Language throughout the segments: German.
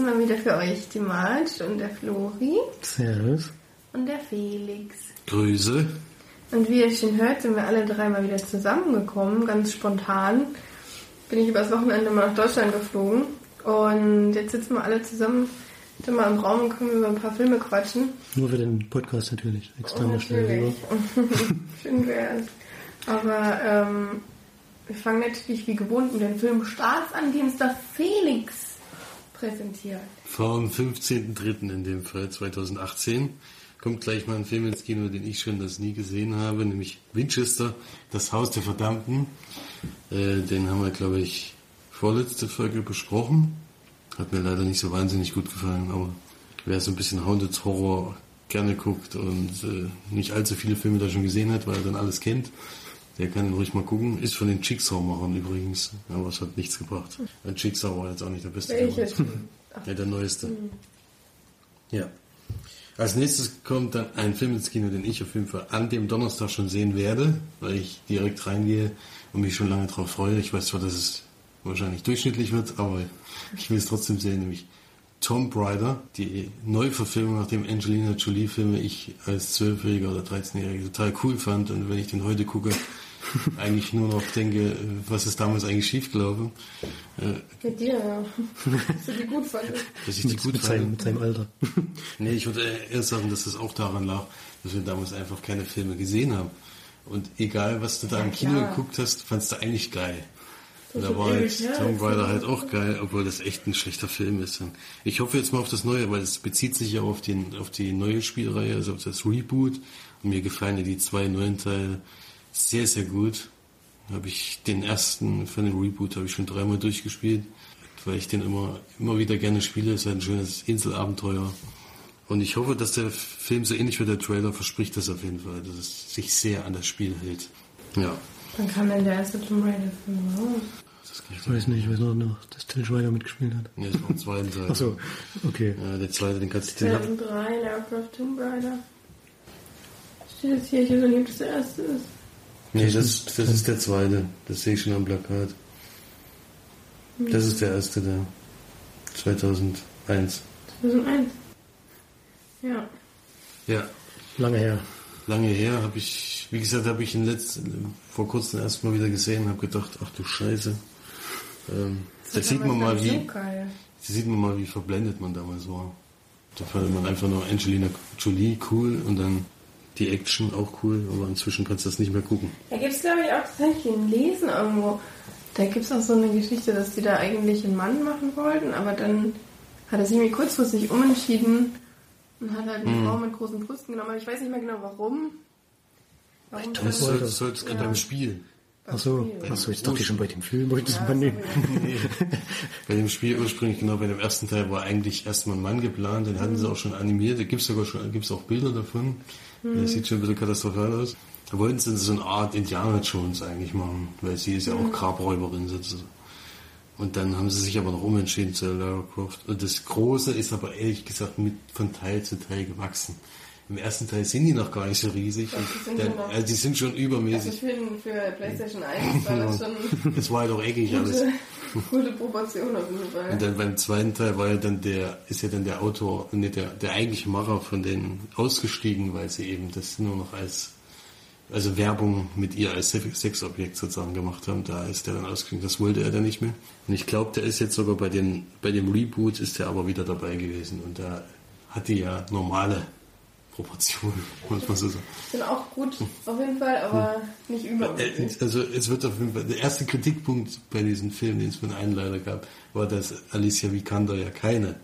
sind wir wieder für euch die Marge und der Flori Servus. und der Felix. Grüße. Und wie ihr schon hört, sind wir alle drei mal wieder zusammengekommen, ganz spontan. Bin ich übers Wochenende mal nach Deutschland geflogen und jetzt sitzen wir alle zusammen sind mal im Raum und können über ein paar Filme quatschen. Nur für den Podcast natürlich. Extra Oh, mal schnell natürlich. Schön wär's. Aber ähm, wir fangen natürlich wie gewohnt mit den Film Starts an, den uns der Felix präsentiert. Vom 15.03. in dem Fall 2018 kommt gleich mal ein Film ins Kino, den ich schon das nie gesehen habe, nämlich Winchester, das Haus der Verdammten. Äh, den haben wir, glaube ich, vorletzte Folge besprochen. Hat mir leider nicht so wahnsinnig gut gefallen, aber wer so ein bisschen Haunted Horror gerne guckt und äh, nicht allzu viele Filme da schon gesehen hat, weil er dann alles kennt, der kann ruhig mal gucken. Ist von den Jigsaw-Machern übrigens, aber es hat nichts gebracht. Ein Jigsaw war jetzt auch nicht der beste. Welches? Ja, der neueste. Ja. Als nächstes kommt dann ein Film ins Kino, den ich auf jeden Fall an dem Donnerstag schon sehen werde, weil ich direkt reingehe und mich schon lange darauf freue. Ich weiß zwar, dass es wahrscheinlich durchschnittlich wird, aber ich will es trotzdem sehen, nämlich Tomb Raider, die Neuverfilmung, nachdem Angelina Jolie Filme ich als Zwölfjähriger oder 13-Jähriger total cool fand und wenn ich den heute gucke, eigentlich nur noch denke, was ist damals eigentlich schiefgelaufen. Äh, Mit dir, ja. Dass du die gut fandest. dass ich die Mit, gut mit, fand. seinem, mit seinem Alter. Nee, ich würde eher sagen, dass das auch daran lag, dass wir damals einfach keine Filme gesehen haben. Und egal, was du da im Kino klar. geguckt hast, fandst du eigentlich geil. Das da war jetzt her, Tomb Raider halt auch geil, obwohl das echt ein schlechter Film ist. Und ich hoffe jetzt mal auf das Neue, weil es bezieht sich ja auf, den, auf die neue Spielreihe, also auf das Reboot. Und mir gefallen ja die zwei neuen Teile sehr, sehr gut. Habe ich den ersten von dem Reboot habe ich schon dreimal durchgespielt, weil ich den immer, immer wieder gerne spiele. Es ist ein schönes Inselabenteuer. Und ich hoffe, dass der Film so ähnlich wie der Trailer verspricht das auf jeden Fall, dass es sich sehr an das Spiel hält. Ja. Wann kam denn der erste Tomb Raider-Film raus? Das kann ich Ich weiß nicht, ich weiß nur noch, dass Till Schweiger mitgespielt hat. Ja, das war im zweiten Teil. Ach so, okay. Ja, der zweite, den kannst du den 2003, Lara Tomb Raider. Steht jetzt hier, ich weiß nicht, ob das der erste ist. Nee, das, das ist der zweite. Das sehe ich schon am Plakat. Das ist der erste, der 2001. 2001. Ja. Ja, Lange her. lange her habe ich, wie gesagt, habe ich ihn letzten, vor kurzem erst mal wieder gesehen, habe gedacht, ach du Scheiße. Ähm, da Das sieht man mal, So wie, geil. da sieht man mal, wie verblendet man damals war. Da fand man einfach nur Angelina Jolie cool und dann die Action auch cool, aber inzwischen kannst du das nicht mehr gucken. Da gibt es, glaube ich, auch tatsächlich ein Lesen irgendwo. Da gibt es auch so eine Geschichte, dass die da eigentlich einen Mann machen wollten, aber dann hat er sich irgendwie kurzfristig umentschieden und hat halt eine Mhm. Frau mit großen Brüsten genommen. Aber ich weiß nicht mehr genau warum. Warum das- Das soll, das soll jetzt Ja. beim Spiel. beim Ach so, Spiel. ach so, jetzt dachte ich schon bei dem Film, wollte ich das Ja, mal nehmen. Nee. bei dem Spiel ursprünglich, genau, bei dem ersten Teil war eigentlich erstmal ein Mann geplant, den hatten sie auch schon animiert, da gibt's sogar schon, gibt's auch Bilder davon. Das sieht schon ein bisschen katastrophal aus. Da wollten sie so eine Art Indiana Jones eigentlich machen, weil sie ist ja auch Grabräuberin sozusagen. Und dann haben sie sich aber noch umentschieden zu Lara Croft. Und das Große ist aber ehrlich gesagt mit von Teil zu Teil gewachsen. Im ersten Teil sind die noch gar nicht so riesig. Die sind Dann, schon noch- also die sind schon Also übermäßig. für, für PlayStation 1 war das schon Das war halt auch eckig alles. Gute, Proportion auf jeden Fall. Und dann beim zweiten Teil war ja dann der, ist ja dann der Autor, nee, der, der eigentliche Macher von denen ausgestiegen, weil sie eben das nur noch als, also Werbung mit ihr als Sex- Sexobjekt sozusagen gemacht haben. Da ist der dann ausgestiegen. Das wollte er dann nicht mehr. Und ich glaube, der ist jetzt sogar bei den, bei dem Reboot ist er aber wieder dabei gewesen. Und da hat die ja normale Proportionen, muss man so sagen. Sind auch gut, auf jeden Fall, aber nicht Äh, übermäßig. Also es wird auf jeden Fall, der erste Kritikpunkt bei diesem Film, den es von einen leider gab, war, dass Alicia Vikander ja keine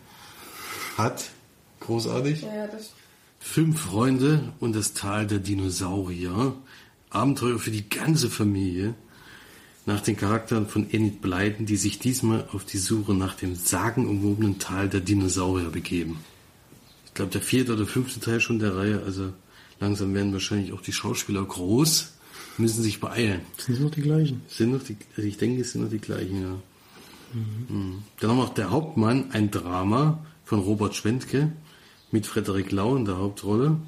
hat. Großartig. Ja, das Fünf Freunde und das Tal der Dinosaurier. Abenteuer für die ganze Familie. Nach den Charakteren von Enid Blyton, die sich diesmal auf die Suche nach dem sagenumwobenen Tal der Dinosaurier begeben. Ich glaube, der vierte oder fünfte Teil schon der Reihe, also langsam werden wahrscheinlich auch die Schauspieler groß, müssen sich beeilen. Sind noch die gleichen. Sind noch die, also ich denke, es sind noch die gleichen, ja. Mhm. Dann haben wir noch der Hauptmann, ein Drama von Robert Schwentke mit Frederik Lau in der Hauptrolle.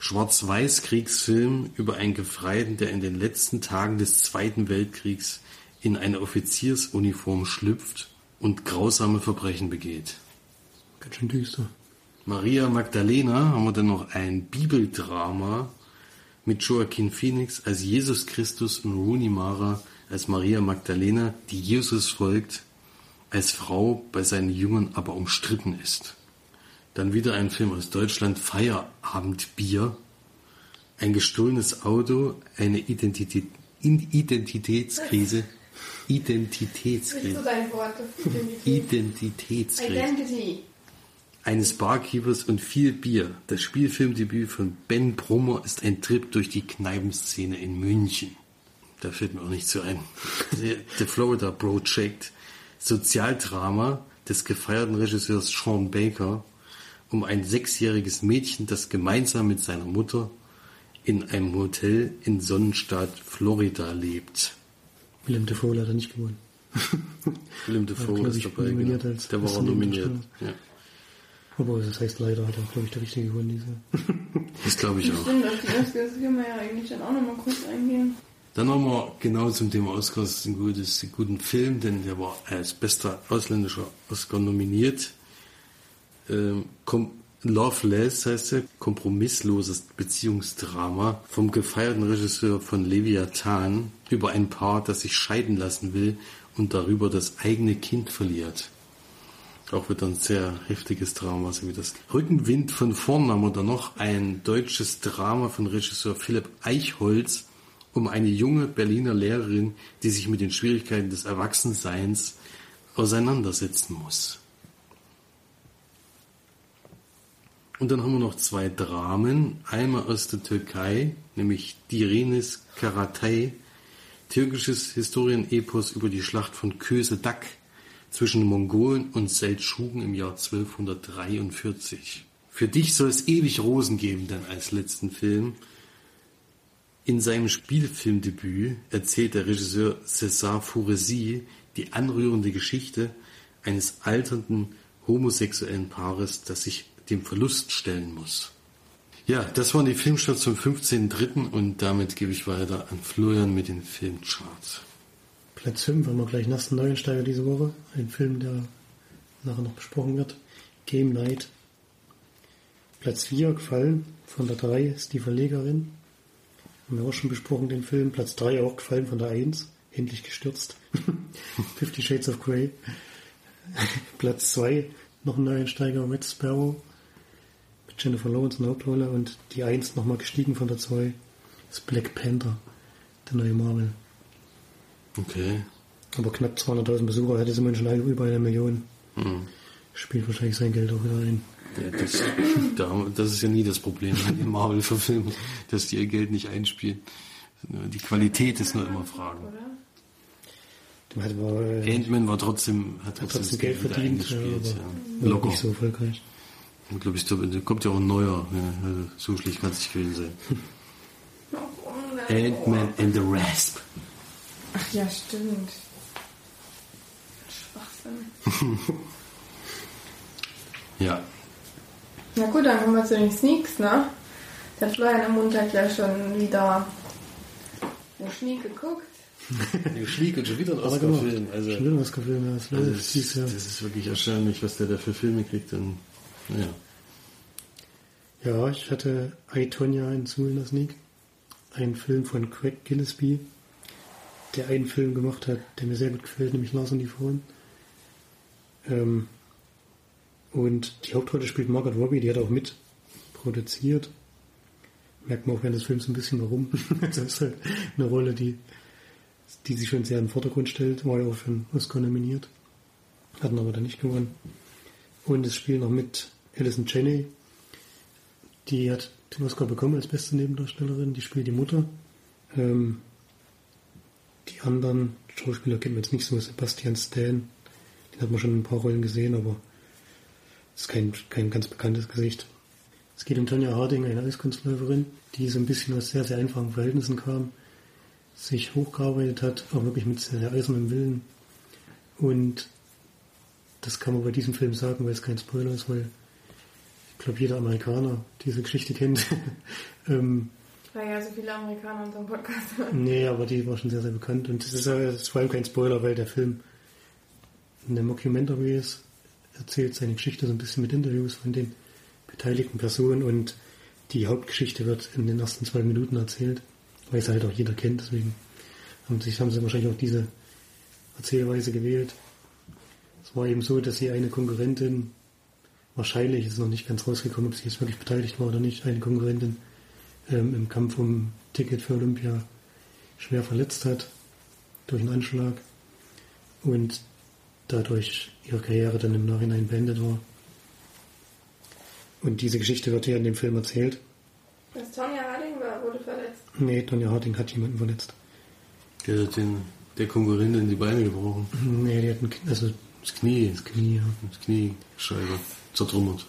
Schwarz-Weiß-Kriegsfilm über einen Gefreiten, der in den letzten Tagen des Zweiten Weltkriegs in eine Offiziersuniform schlüpft und grausame Verbrechen begeht. Ganz schön düster. Maria Magdalena haben wir dann noch ein Bibeldrama mit Joaquin Phoenix als Jesus Christus und Rooney Mara als Maria Magdalena, die Jesus folgt, als Frau bei seinen Jüngern aber umstritten ist. Dann wieder ein Film aus Deutschland, Feierabendbier, ein gestohlenes Auto, eine Identität, Identitätskrise, Identitätskrise. Identitätskrise Identity. Eines Barkeepers und viel Bier. Das Spielfilmdebüt von Ben Brummer ist ein Trip durch die Kneipenszene in München. Da fällt mir auch nicht so ein. The, Florida Project, Sozialdrama des gefeierten Regisseurs Sean Baker um ein sechsjähriges Mädchen, das gemeinsam mit seiner Mutter in einem Hotel in Sonnenstadt, Florida lebt. Willem Dafoe hat er nicht gewonnen. Willem Dafoe ist dabei. Genau. Der war auch nominiert. Ja. Aber das heißt leider hat er, glaube ich, der Richtige gewonnen. Diese. Das glaube ich auch. Stimmt, auf die Oscars können wir ja eigentlich dann auch nochmal kurz eingehen. Dann wir genau zum Thema Oscars einen, gutes, einen guten Film, denn der war als bester ausländischer Oscar nominiert. Ähm, Loveless heißt er, kompromissloses Beziehungsdrama vom gefeierten Regisseur von Leviathan über ein Paar, das sich scheiden lassen will und darüber das eigene Kind verliert. Auch wieder ein sehr heftiges Drama, so wie das. Rückenwind von vorn haben wir da noch ein deutsches Drama von Regisseur Philipp Eichholz um eine junge Berliner Lehrerin, die sich mit den Schwierigkeiten des Erwachsenseins auseinandersetzen muss. Und dann haben wir noch zwei Dramen. Einmal aus der Türkei, nämlich Direnis Karatay, türkisches Historienepos über die Schlacht von Köse Dak zwischen Mongolen und Seldschuken im Jahr 1243. Für dich soll es ewig Rosen geben, dann als letzten Film. In seinem Spielfilmdebüt erzählt der Regisseur César Fouresi die anrührende Geschichte eines alternden homosexuellen Paares, das sich dem Verlust stellen muss. Ja, das waren die Filmstarts zum 15.3. und damit gebe ich weiter an Florian mit den Filmcharts. Platz 5 haben wir gleich nassen Neuensteiger diese Woche. Ein Film, der nachher noch besprochen wird. Game Night. Platz 4 gefallen. Von der 3 ist die Verlegerin. Haben wir auch schon besprochen, den Film. Platz 3 auch gefallen von der 1. Endlich gestürzt. Fifty Shades of Grey. Platz 2 noch ein Neuensteiger, Red Sparrow. Mit Jennifer Lawrence in der Hauptrolle. Und die 1 nochmal gestiegen von der 2 ist Black Panther. Der neue Marvel. Okay. Aber knapp 200.000 Besucher hätte sie man schon über eine Million. Hm. Spielt wahrscheinlich sein Geld auch wieder ein. Ja, das, da- das ist ja nie das Problem in den Marvel-Verfilmungen, dass die ihr Geld nicht einspielen. Die Qualität ist nur immer Fragen. Äh, Ant-Man war trotzdem, hat trotzdem, trotzdem Geld verdient, ja, Locker. nicht so erfolgreich. Ich glaube, ich, da kommt ja auch ein neuer. Ja, also so schlecht kann es nicht gewesen sein. Ant-Man and the Rasp. Ach ja, stimmt. Schwachsinn. Ja. Na gut, dann kommen wir zu den Sneaks, ne? Der Florian am Montag ja schon wieder den Sneak geguckt. Der Schlieg und schon wieder ein Aber genau. Oscar-Film. Also, Schon wieder was gefilmt, ja, das also das, Jahr. das ist wirklich erstaunlich, was der da für Filme kriegt. Und, naja. Ja, ich hatte I, Tonya in Suhl Sneak. Ein Film von Craig Gillespie, der einen Film gemacht hat, der mir sehr gut gefällt, nämlich Lars und die Frauen. Ähm, und die Hauptrolle spielt Margaret Robbie, die hat auch mit produziert. Merkt man auch während des Films ein bisschen warum. das ist halt eine Rolle, die, die sich schon sehr im Vordergrund stellt, war ja auch für einen Oscar nominiert. Hatten aber dann nicht gewonnen. Und es spielt noch mit Alison Janney, die hat den Oscar bekommen als beste Nebendarstellerin. Die spielt die Mutter. Ähm, die anderen Schauspieler kennt man jetzt nicht so. Sebastian Stan, den hat man schon in ein paar Rollen gesehen, aber ist kein, kein ganz bekanntes Gesicht. Es geht um Tonja Harding, eine Eiskunstläuferin, die so ein bisschen aus sehr, sehr einfachen Verhältnissen kam, sich hochgearbeitet hat, auch wirklich mit sehr, sehr eisernem Willen. Und das kann man bei diesem Film sagen, weil es kein Spoiler ist, weil ich glaube, jeder Amerikaner diese Geschichte kennt. ähm, Weil ja so viele Amerikaner unseren Podcast hören. nee, aber die war schon sehr, sehr bekannt. Und das ist, das ist vor allem kein Spoiler, weil der Film eine Mockumentary ist. erzählt seine Geschichte so ein bisschen mit Interviews von den beteiligten Personen und die Hauptgeschichte wird in den ersten zwei Minuten erzählt, weil es halt auch jeder kennt, deswegen haben, sich, haben sie wahrscheinlich auch diese Erzählweise gewählt. Es war eben so, dass sie eine Konkurrentin, wahrscheinlich ist noch nicht ganz rausgekommen, ob sie jetzt wirklich beteiligt war oder nicht, eine Konkurrentin ähm, im Kampf um Ticket für Olympia schwer verletzt hat durch einen Anschlag und dadurch ihre Karriere dann im Nachhinein beendet war. Und diese Geschichte wird hier in dem Film erzählt. Das Tonja Harding war, wurde verletzt. Nee, Tonja Harding hat jemanden verletzt. Der hat den, der Konkurrentin die Beine gebrochen. Nee, die hat ein, also Das Knie. das Knie, ja. Das Kniescheibe zertrümmert.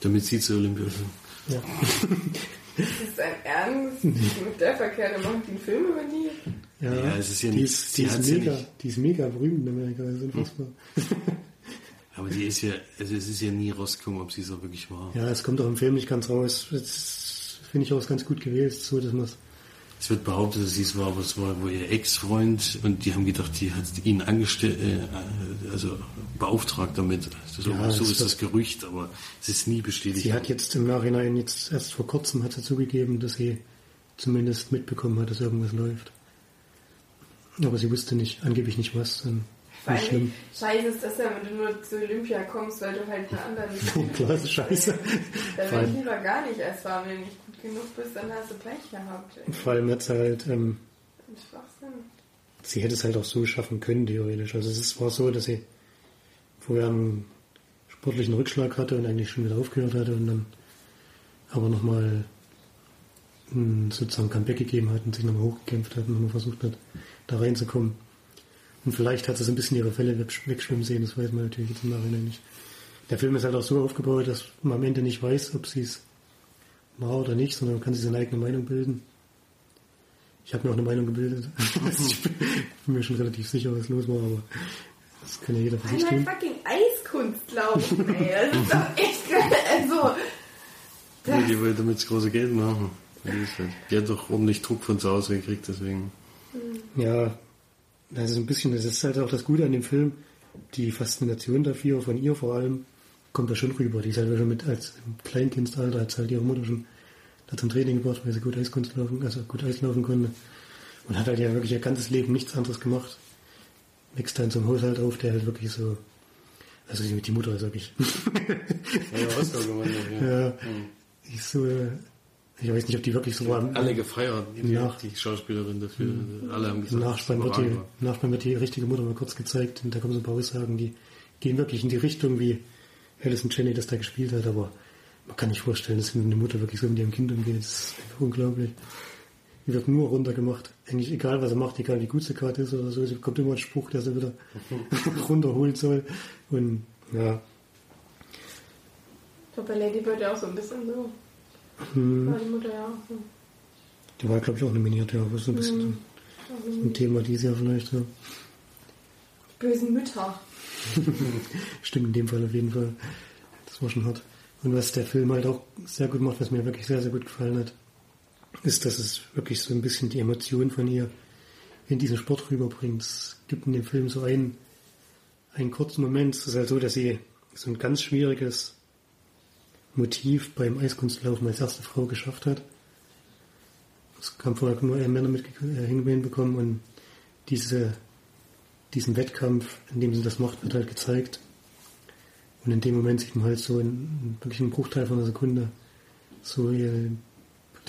Damit sie zu Olympia sind. ja. Das ist ein Ernst. Mit der Verkehr, der macht den Film über die. Ja, Ja, es ist ja die, nicht- ist, die, ist ja mega, nicht. die ist mega berühmt in Amerika, das ist unfassbar. Aber die ist ja, also es ist ja nie rausgekommen, ob sie es auch wirklich war. Ja, es kommt auch im Film nicht ganz raus. Das finde ich auch ganz gut gewählt, so dass man es Es wird behauptet, dass sie es war, aber es war wohl ihr Ex-Freund und die haben gedacht, die hat ihn angestellt, äh, also beauftragt damit. So, Ja, so ist das Gerücht, aber es ist nie bestätigt. Sie hat jetzt im Nachhinein, jetzt erst vor kurzem hat sie zugegeben, dass sie zumindest mitbekommen hat, dass irgendwas läuft. Aber sie wusste nicht, angeblich nicht was. Dann nicht allem, schlimm. scheiße ist das ja, wenn du nur zu Olympia kommst, weil du halt einen anderen... Klar, ist scheiße. Dann will ich lieber gar nicht erst fahren, wenn gut genug bist, dann hast du Pech gehabt. ey. vor allem hat sie halt, ähm, sie hätte es halt auch so schaffen können, theoretisch. Also es war so, dass sie vorher einen sportlichen Rückschlag hatte und eigentlich schon wieder aufgehört hatte und dann aber nochmal sozusagen Comeback gegeben hat und sich nochmal hochgekämpft hat und nochmal versucht hat, da reinzukommen. Und vielleicht hat sie so ein bisschen ihre Fälle weg- wegschwimmen sehen, das weiß man natürlich jetzt im Nachhinein nicht. Der Film ist halt auch so aufgebaut, dass man am Ende nicht weiß, ob sie es war oder nicht, sondern man kann sich seine eigene Meinung bilden. Ich habe mir auch eine Meinung gebildet. ich bin mir schon relativ sicher, was los war, aber das kann ja jeder für sich tun. fucking Eiskunst laufen, ey. Das ist doch echt geil. Also, Ja, die will damit das große Geld machen. Die, halt, die hat doch ordentlich Druck von zu Hause gekriegt, deswegen. Ja, das ist ein bisschen, das ist halt auch das Gute an dem Film. Die Faszination dafür, von ihr vor allem, kommt da schon rüber. Die ist halt schon mit, als im Kleinkindsalter, hat halt ihre Mutter schon da zum Training gebracht, weil sie gut Eiskunst laufen, also gut Eislaufen konnte. Und hat halt ja wirklich ihr ganzes Leben nichts anderes gemacht. Wächst da in so einem Haushalt auf, der halt wirklich so, also die die Mutter ist wirklich, Ja, Oscar gewonnen. Ja. ja, die ist so, ich weiß nicht, ob die wirklich so war. Alle gefeiert, die, Nach- die Schauspielerin dafür. Alle haben gesagt, Nachspann das wird, die, Nachspann wird die richtige Mutter mal kurz gezeigt und da kommen so ein paar Aussagen, die gehen wirklich in die Richtung, wie Alison Jenny das da gespielt hat, aber man kann nicht vorstellen, dass eine Mutter wirklich so mit ihrem Kind umgeht. Das ist einfach unglaublich. Die wird nur runtergemacht. Eigentlich egal, was er macht, egal wie gut sie gerade ist oder so, sie bekommt immer einen Spruch, der sie wieder runterholen soll. Und ja, ich glaube, bei Lady Bird ja auch so ein bisschen so. hm, War die Mutter ja auch so. die war glaube ich auch nominiert, ja, aber so ein bisschen Also, ein Thema dieses Jahr vielleicht, ja. bösen Mütter. Stimmt in dem Fall auf jeden Fall. Das war schon hart. Und was der Film halt auch sehr gut macht, was mir wirklich sehr, sehr gut gefallen hat, ist, dass es wirklich so ein bisschen die Emotion von ihr in diesen Sport rüberbringt. Es gibt in dem Film so einen, einen kurzen Moment. Es ist halt so, dass sie so ein ganz schwieriges Motiv beim Eiskunstlaufen als erste Frau geschafft hat. Das haben vorher nur eher Männer mit äh, hinbekommen und diese diesen Wettkampf, in dem sie das macht, wird halt gezeigt. Und in dem Moment sieht man halt so in, wirklich einen Bruchteil von einer Sekunde so ihr,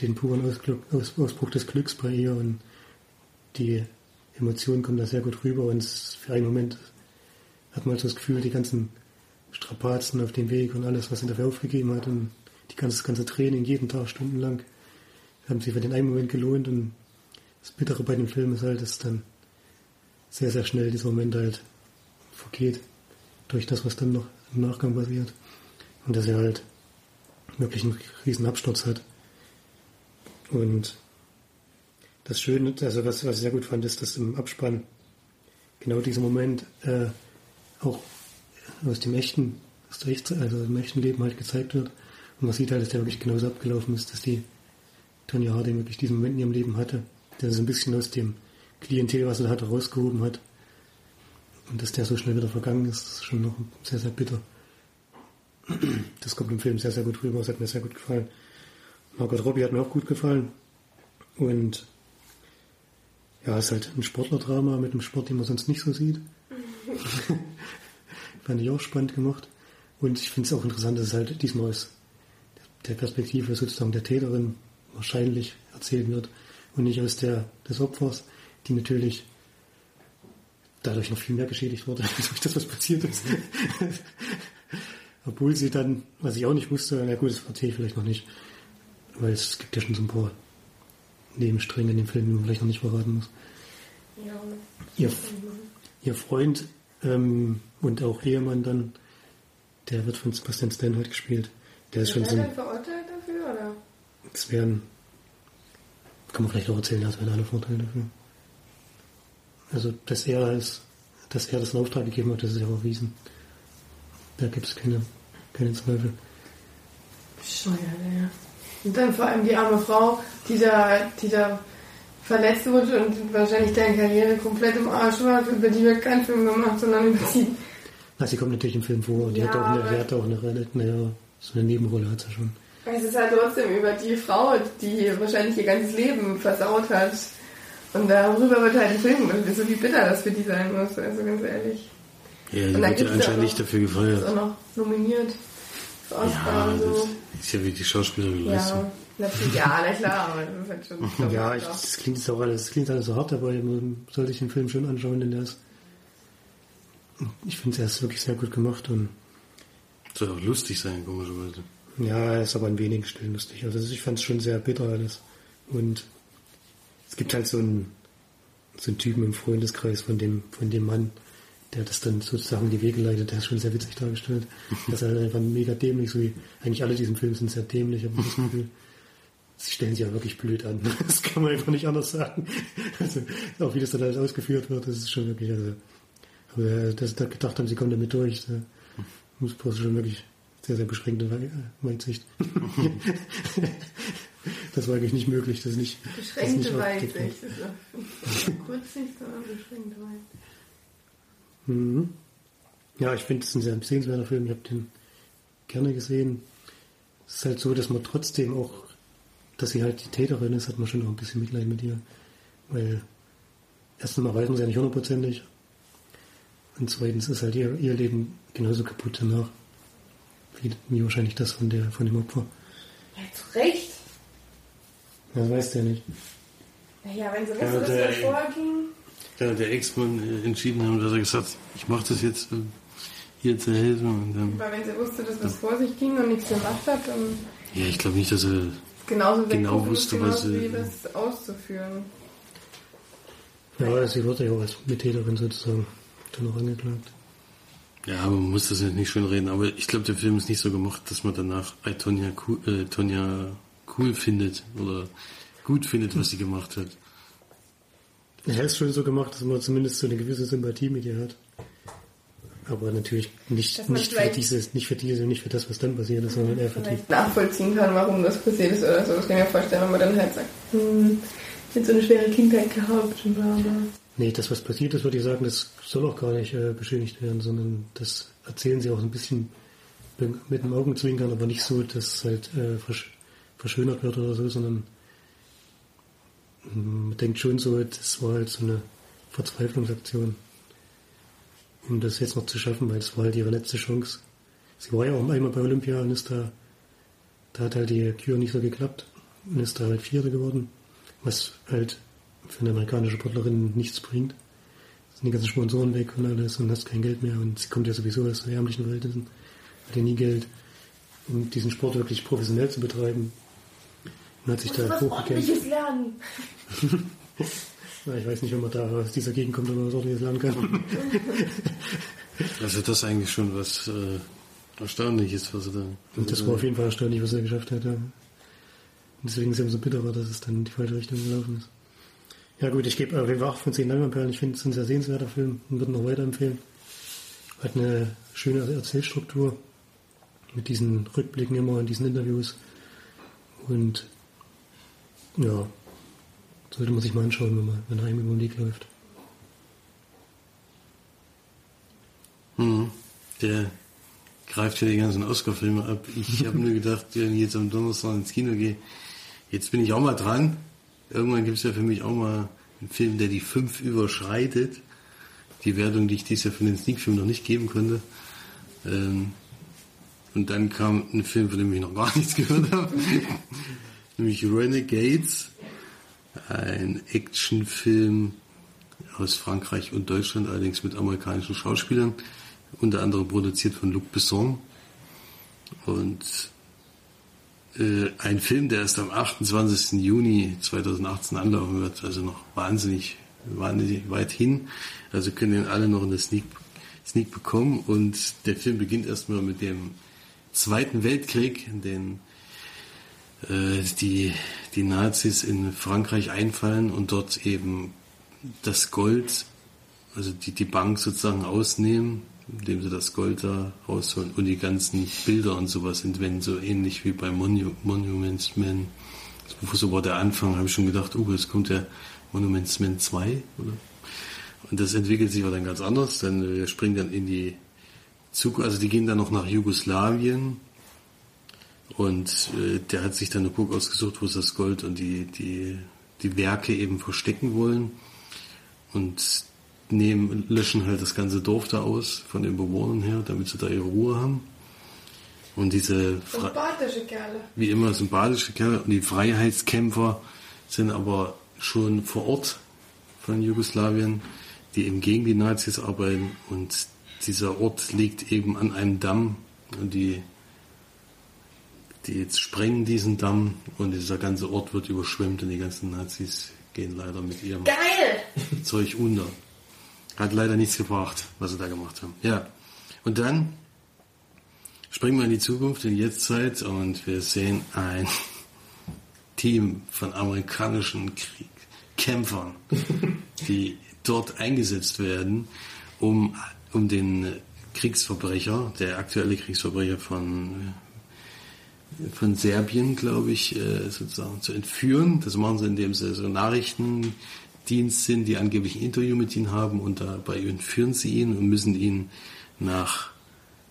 den puren Ausglück, Aus, Ausbruch des Glücks bei ihr und die Emotionen kommen da sehr gut rüber und für einen Moment hat man halt so das Gefühl, die ganzen Strapazen auf dem Weg und alles, was sie dafür aufgegeben hat und die ganze, das ganze Training jeden Tag stundenlang haben sie für den einen Moment gelohnt und das Bittere bei dem Film ist halt, dass dann sehr, sehr schnell dieser Moment halt vergeht durch das, was dann noch im Nachgang passiert. Und dass er halt wirklich einen riesen Absturz hat. Und das Schöne, also was, was ich sehr gut fand, ist, dass im Abspann genau dieser Moment äh, auch aus dem echten, aus der Echt, also im echten Leben halt gezeigt wird. Und man sieht halt, dass der wirklich genauso abgelaufen ist, dass die Tony Harding wirklich diesen Moment in ihrem Leben hatte, der so ein bisschen aus dem Klientel, was er hatte, rausgehoben hat. Und dass der so schnell wieder vergangen ist, ist schon noch sehr, sehr bitter. Das kommt im Film sehr, sehr gut rüber. Das hat mir sehr gut gefallen. Margot Robbie hat mir auch gut gefallen. Und ja, es ist halt ein Sportlerdrama mit einem Sport, den man sonst nicht so sieht. Fand ich auch spannend gemacht. Und ich finde es auch interessant, dass es halt diesmal aus der Perspektive sozusagen der Täterin wahrscheinlich erzählt wird und nicht aus der des Opfers, die natürlich dadurch noch viel mehr geschädigt wurde, durch das, was passiert ist. Obwohl sie dann, was ich auch nicht wusste, na gut, das erzähle ich vielleicht noch nicht, weil es gibt ja schon so ein paar Nebenstränge in dem Film, die man vielleicht noch nicht verraten muss. Ja. Ihr, ihr Freund ähm, und auch Ehemann dann, der wird von Sebastian Stan halt gespielt. Der ist schon Wird so ein, verurteilt dafür, oder? es wären, kann man vielleicht auch erzählen, ja, es wären alle Vorteile dafür. Also, dass er es, dass er das in Auftrag gegeben hat, das ist ja erwiesen. Da gibt es keine, keine Zweifel. Bescheuert, ja. Und dann vor allem die arme Frau, die da, die da verletzt wurde und wahrscheinlich deren Karriere komplett im Arsch war. Über die wird kein Film gemacht, sondern über die. Na, sie kommt natürlich im Film vor und die Ja, hat auch eine, die hat auch eine, naja, so eine Nebenrolle hat sie schon. Es ist halt trotzdem über die Frau, die wahrscheinlich ihr ganzes Leben versaut hat. Und darüber wird halt ein Film. Und so wie bitter das für die sein muss, also ganz ehrlich. Ja, Und die wird ja anscheinend nicht dafür Ist gefeiert. auch noch nominiert für Oscar Ja, und so. das ist ja wie die Schauspielerin Leistung. Ja, natürlich, ja, na klar, aber das ist halt schon. Ja, ich, das klingt jetzt auch alles, das klingt alles so hart, aber man soll sich den Film schon anschauen, denn der ist, ich finde, er ist wirklich sehr gut gemacht und Soll auch lustig sein, komischerweise. ja, er ist aber an wenigen Stellen lustig. Also ich fand es schon sehr bitter alles. Und es gibt halt so einen, so einen Typen im Freundeskreis von dem, von dem Mann, der das dann sozusagen die Wege leitet, der ist schon sehr witzig dargestellt. Das ist halt einfach mega dämlich, so wie eigentlich alle diesen Filme sind sehr dämlich, aber das Gefühl, sie stellen sich ja wirklich blöd an. Das kann man einfach nicht anders sagen. Also, auch wie das dann alles ausgeführt wird, das ist schon wirklich, also, aber dass sie da gedacht haben, sie kommen damit durch, da muss brauchst du schon wirklich sehr, sehr beschränkte äh, Weitsicht. das war eigentlich nicht möglich, das nicht, das Beschränkte nicht Weitsicht. Das ist Kurz nicht, sondern beschränkte Weitsicht. Mhm. Ja, ich finde es ein sehr sehenswerter Film. Ich habe den gerne gesehen. Es ist halt so, dass man trotzdem auch, dass sie halt die Täterin ist, hat man schon auch ein bisschen Mitleid mit ihr. Weil erstens mal weiß man sie ja nicht hundertprozentig. Und zweitens ist halt ihr, ihr Leben genauso kaputt danach. Wie, wahrscheinlich das von der von dem Opfer. Ja, zu Recht. Das weiß der nicht. Naja, wenn sie Ja, wusste, dass der- das vorging. Ja, der Ex-Mann äh, entschieden haben, dass er gesagt hat, ich mache das jetzt, äh, hier zu helfen. Und dann, Aber wenn sie wusste, dass das vor sich ging und nichts gemacht hat, dann ja, ich glaube nicht, dass er genauso Genau wusste, genauso was sie- wie das auszuführen. Ja, sie wurde ja auch als Mittäterin sozusagen dann noch angeklagt. Ja, aber man muss das jetzt nicht schön reden. Aber ich glaube, der Film ist nicht so gemacht, dass man danach äh, Tonja, cool, äh, Tonja cool findet oder gut findet, was sie gemacht hat. Er ist schon so gemacht, dass man zumindest so eine gewisse Sympathie mit ihr hat. Aber natürlich nicht, nicht für dieses, nicht für diese, nicht für das, was dann passiert ist, sondern eher für die. Nachvollziehen kann, warum das passiert ist oder so. Das kann ich mir vorstellen, wenn man dann halt sagt, hm, ich hab so eine schwere Kindheit gehabt und bla bla. Nee, das, was passiert ist, würde ich sagen, das soll auch gar nicht äh, beschönigt werden, sondern das erzählen sie auch ein bisschen mit dem Augenzwinkern, aber nicht so, dass es halt äh, versch verschönert wird oder so, sondern man denkt schon so, das war halt so eine Verzweiflungsaktion, um das jetzt noch zu schaffen, weil es war halt ihre letzte Chance. Sie war ja auch einmal bei Olympia und ist da, da hat halt die Kür nicht so geklappt und ist da halt Vierte geworden, was halt für eine amerikanische Sportlerin nichts bringt. Es sind die ganzen Sponsoren weg und alles und hast kein Geld mehr und sie kommt ja sowieso aus ärmlichen Verhältnissen, hat ja nie Geld, um diesen Sport wirklich professionell zu betreiben. Und hat sich da was hochgekämpft. lernen. Ich weiß nicht, ob man da aus dieser Gegend kommt, ob man was ordentliches lernen kann. Also das ist eigentlich schon was äh, Erstaunliches, was er da... Und das war auf jeden Fall erstaunlich, was er geschafft hat. Ja. Und deswegen ist es umso bitterer, dass es dann in die falsche Richtung gelaufen ist. Ja gut, ich gebe auf jeden Fall 8 von 10 Leinwandperlen. Ich finde es ein sehr sehenswerter Film und würde noch weiterempfehlen. Hat eine schöne Erzählstruktur mit diesen Rückblicken immer in diesen Interviews. Und ja, sollte man sich mal anschauen, wenn, man, wenn er im Musik läuft. Der greift ja die ganzen Oscar-Filme ab. Ich habe nur gedacht, wenn ich jetzt am Donnerstag ins Kino gehe, jetzt bin ich auch mal dran. Irgendwann gibt es ja für mich auch mal einen Film, der die fünf überschreitet. Die Wertung, die ich dieses Jahr für den Sneak-Film noch nicht geben konnte. Ähm, und dann kam ein Film, von dem ich noch gar nichts gehört habe. Nämlich Renegades. Ein Actionfilm aus Frankreich und Deutschland, allerdings mit amerikanischen Schauspielern unter anderem produziert von Luc Besson. Und äh, ein Film, der erst am 28. Juni 2018 anlaufen wird, also noch wahnsinnig, wahnsinnig weit hin. Also können den alle noch in der Sneak, Sneak bekommen. Und der Film beginnt erstmal mit dem Zweiten Weltkrieg, in den äh, die, die Nazis in Frankreich einfallen und dort eben das Gold, also die, die Bank sozusagen ausnehmen indem sie das Gold da rausholen und die ganzen Bilder und sowas entwenden, so ähnlich wie bei Monu Monuments Man. So war der Anfang, habe ich schon gedacht, oh, jetzt kommt der Monuments Man 2, oder? Und das entwickelt sich aber dann ganz anders, denn wir springen dann in die Zukunft, also die gehen dann noch nach Jugoslawien und äh, der hat sich dann eine Burg ausgesucht, wo sie das Gold und die, die, die Werke eben verstecken wollen. Und nehmen, löschen halt das ganze Dorf da aus, von den Bewohnern her, damit sie da ihre Ruhe haben. Und diese sympathische Kerle. Wie immer sympathische Kerle. Und die Freiheitskämpfer sind aber schon vor Ort von Jugoslawien, die eben gegen die Nazis arbeiten. Und dieser Ort liegt eben an einem Damm. Und die, die jetzt sprengen diesen Damm und dieser ganze Ort wird überschwemmt und die ganzen Nazis gehen leider mit ihrem Geil! Zeug unter. Hat leider nichts gebracht, was sie da gemacht haben. Ja. Und dann springen wir in die Zukunft, in die Jetztzeit und wir sehen ein Team von amerikanischen Krieg Kämpfern, die dort eingesetzt werden, um, um den Kriegsverbrecher, der aktuelle Kriegsverbrecher von, von Serbien, glaube ich, äh, sozusagen zu entführen. Das machen sie, indem sie so Nachrichten Dienst sind, die angeblich ein Interview mit ihm haben und dabei entführen sie ihn und müssen ihn nach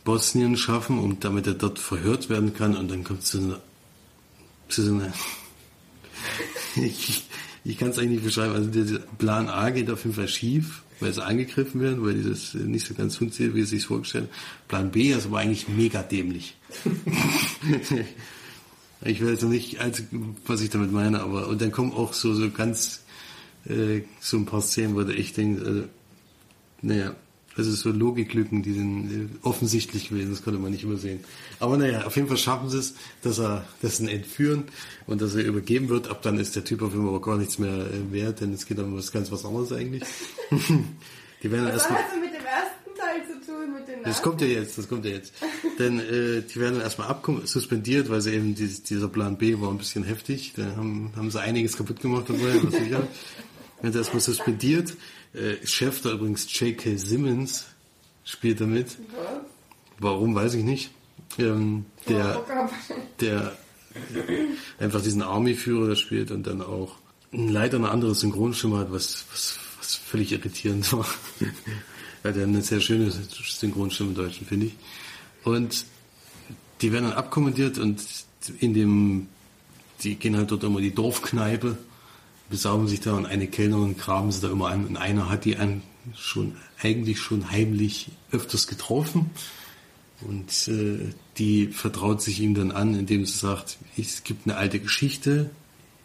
Bosnien schaffen, um damit er dort verhört werden kann und dann kommt es zu einer, zu so einer ich, ich kann es eigentlich nicht beschreiben, also der Plan A geht auf jeden Fall schief, weil sie angegriffen werden, weil das nicht so ganz funktioniert, wie sie sich vorgestellt haben. Plan B ist aber eigentlich mega dämlich. ich weiß jetzt nicht, was ich damit meine, aber und dann kommen auch so, so ganz äh, so ein paar Szenen, wo du echt denkst, also, naja, also so Logiklücken, die sind äh, offensichtlich gewesen, das konnte man nicht übersehen. Aber naja, auf jeden Fall schaffen sie es, dass er das entführen und dass er übergeben wird. Ab dann ist der Typ auf jeden Fall gar nichts mehr äh, wert, denn es geht um was ganz was anderes eigentlich. die werden was erstmal, hat das mit dem ersten Teil zu tun? Mit den das kommt ja jetzt, das kommt ja jetzt. denn äh, die werden erstmal suspendiert, weil sie eben dieses, dieser Plan B war ein bisschen heftig. Da haben, haben sie einiges kaputt gemacht dabei, was sicher. Wird erstmal suspendiert. Äh, Chef da übrigens J.K. Simmons spielt damit. Warum, weiß ich nicht. Ähm, der, der einfach diesen Army-Führer spielt und dann auch leider eine andere Synchronstimme hat, was, was, was völlig irritierend war. er hat ja eine sehr schöne Synchronstimme im Deutschen, finde ich. Und die werden dann abkommandiert und in dem, die gehen halt dort immer die Dorfkneipe besaugen sich da und eine Kellnerin graben sie da immer an und einer hat die an schon eigentlich schon heimlich öfters getroffen und äh, die vertraut sich ihm dann an, indem sie sagt, es gibt eine alte Geschichte.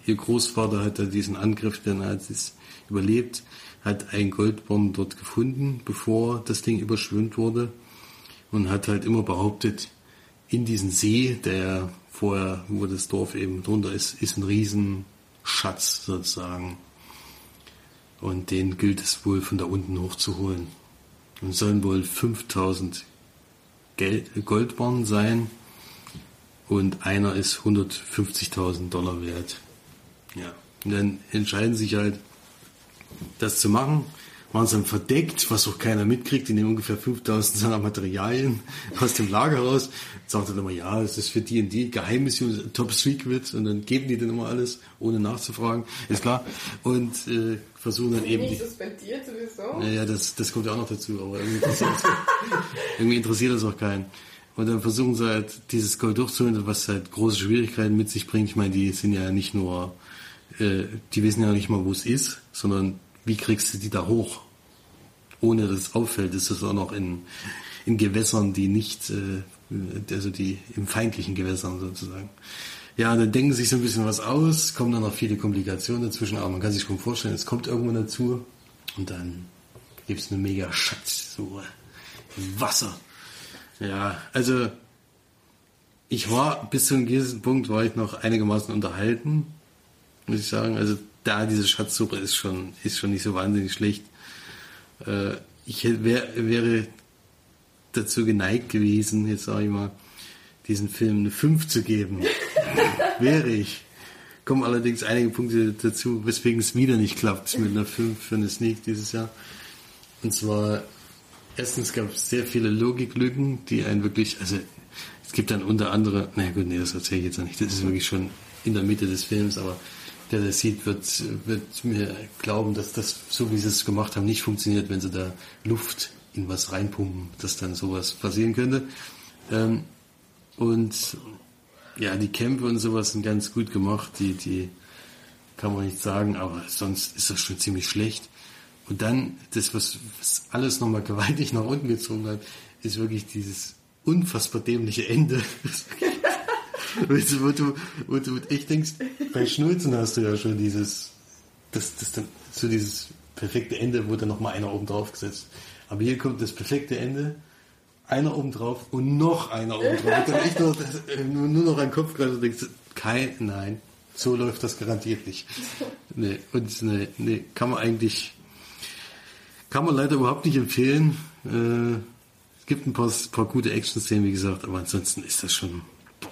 Ihr Großvater hat da diesen Angriff der Nazis überlebt, hat einen Goldbomb dort gefunden, bevor das Ding überschwemmt wurde und hat halt immer behauptet, in diesen See, der vorher, wo das Dorf eben drunter ist, ist ein riesen Schatz sozusagen. Und den gilt es wohl von da unten hochzuholen. Und sollen wohl 5000 Goldbarren sein und einer ist 150.000 Dollar wert. Ja. Und dann entscheiden sich halt, das zu machen waren sie dann verdeckt, was auch keiner mitkriegt. Die nehmen ungefähr 5000 seiner Materialien aus dem Lager raus. Sagt dann immer, ja, es ist für die und die Geheimmission, Top Secret. Und dann geben die dann immer alles, ohne nachzufragen. Ist klar. Und äh, versuchen dann eben... Nicht suspendiert sowieso. Naja, das, das kommt ja auch noch dazu. Aber irgendwie interessiert, irgendwie interessiert das auch keinen. Und dann versuchen sie halt dieses Gold durchzuholen, was halt große Schwierigkeiten mit sich bringt. Ich meine, die sind ja nicht nur, äh, die wissen ja nicht mal, wo es ist, sondern wie kriegst du die da hoch? Ohne dass es auffällt, ist das auch noch in, in Gewässern, die nicht, äh, also die im feindlichen Gewässern sozusagen. Ja, dann denken sich so ein bisschen was aus, kommen dann noch viele Komplikationen dazwischen, aber man kann sich schon vorstellen, es kommt irgendwann dazu und dann gibt es eine mega Schatzsuche. Wasser. Ja, also ich war bis zu einem gewissen Punkt war ich noch einigermaßen unterhalten, muss ich sagen. Also da diese Schatzsuppe ist schon ist schon nicht so wahnsinnig schlecht. Äh, ich wär, wäre dazu geneigt gewesen, jetzt sage ich mal, diesen Film eine 5 zu geben. wäre ich. Kommen allerdings einige Punkte dazu, weswegen es wieder nicht klappt mit einer 5 für eine Sneak dieses Jahr. Und zwar erstens gab es sehr viele Logiklücken, die einen wirklich, also es gibt dann unter anderem, naja gut, nee, das erzähle ich jetzt noch nicht, das ist wirklich schon in der Mitte des Films, aber der das sieht, wird, wird mir glauben, dass das, so wie sie es gemacht haben, nicht funktioniert, wenn sie da Luft in was reinpumpen, dass dann sowas passieren könnte. Ähm, und ja, die Kämpfe und sowas sind ganz gut gemacht, die, die kann man nicht sagen, aber sonst ist das schon ziemlich schlecht. Und dann, das, was, was alles nochmal gewaltig nach unten gezogen hat, ist wirklich dieses unfassbar dämliche Ende. wo, du, wo du echt denkst, bei Schnulzen hast du ja schon dieses, das, das so dieses perfekte Ende, wo dann nochmal einer oben drauf gesetzt. Aber hier kommt das perfekte Ende, einer oben drauf und noch einer oben drauf. Und dann echt nur, nur, noch ein Kopf und denkst, kein, nein, so läuft das garantiert nicht. Nee, und nee, nee, kann man eigentlich, kann man leider überhaupt nicht empfehlen. Äh, es gibt ein paar, paar gute Action-Szenen, wie gesagt, aber ansonsten ist das schon. Boah.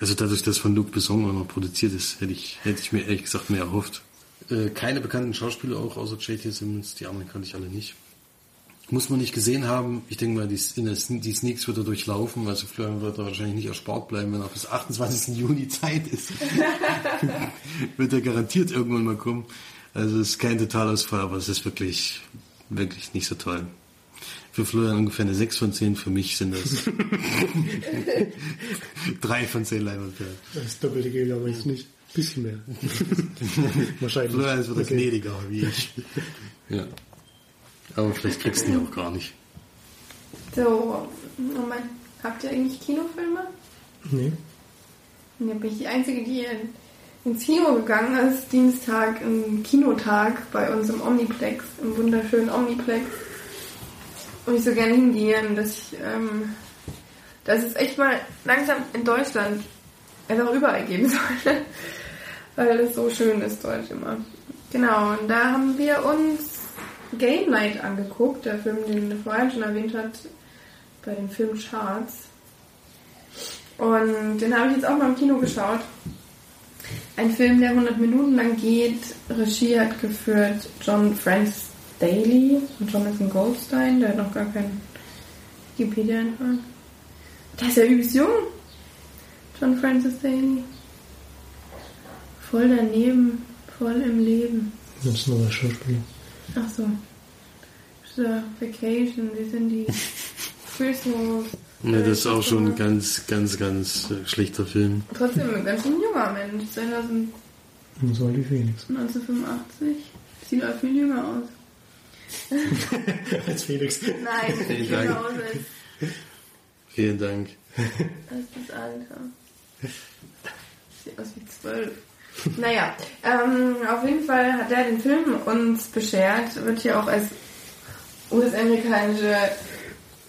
Also dadurch, dass von Luc Besson auch noch produziert ist, hätte ich, hätte ich mir ehrlich gesagt mehr erhofft. Äh, keine bekannten Schauspieler auch, außer J.T. Simmons, die anderen kannte ich alle nicht. Muss man nicht gesehen haben. Ich denke mal, die, in der, die Sneaks wird er durchlaufen. Also Florian wird er wahrscheinlich nicht erspart bleiben, wenn er bis 28. Juni Zeit ist. wird er garantiert irgendwann mal kommen. Also es ist kein Totalausfall, aber es ist wirklich, wirklich nicht so toll. Für Florian ungefähr eine 6 von 10, für mich sind das 3 von 10 Leinwandperlen. Das doppelte gilt aber jetzt nicht. Ein bisschen mehr. Wahrscheinlich. Florian ist wieder gnädiger wie ich. Ja. Aber vielleicht kriegst du die auch gar nicht. So, Moment. Habt ihr eigentlich Kinofilme? Nee. Ja, bin ich die Einzige, die ins Kino gegangen ist. Dienstag, ein Kinotag bei uns im Omniplex, im wunderschönen Omniplex. Und ich so gerne hingehe, dass ich, ähm, dass es echt mal langsam in Deutschland auch überall geben sollte. Weil es so schön ist dort immer. Genau, und da haben wir uns Game Night angeguckt, der Film, den du vorhin schon erwähnt hat, bei den Filmcharts. Und den habe ich jetzt auch mal im Kino geschaut. Ein Film, der 100 Minuten lang geht. Regie hat geführt John Francis Daly und Jonathan Goldstein, der hat noch gar keinen Wikipedia-Eintrag. Der ist ja übelst jung. John Francis Daly. Voll daneben, voll im Leben. Das ist nur der Schauspieler. Ach so. So, Vacation, wie sind die? Christmas. Ja, das ist auch schon ein ganz, ganz, ganz äh, schlechter Film. Trotzdem ein ganz schön junger Mensch. 2000 Und so wie Phoenix. 1985. Sieht auch viel jünger aus. Als Phoenix. Nein, Vielen Dank. aus als, Vielen Dank. als das Alter. Sieht aus wie zwölf. Naja, ähm, auf jeden Fall hat er den Film uns beschert. Wird hier auch als US-amerikanische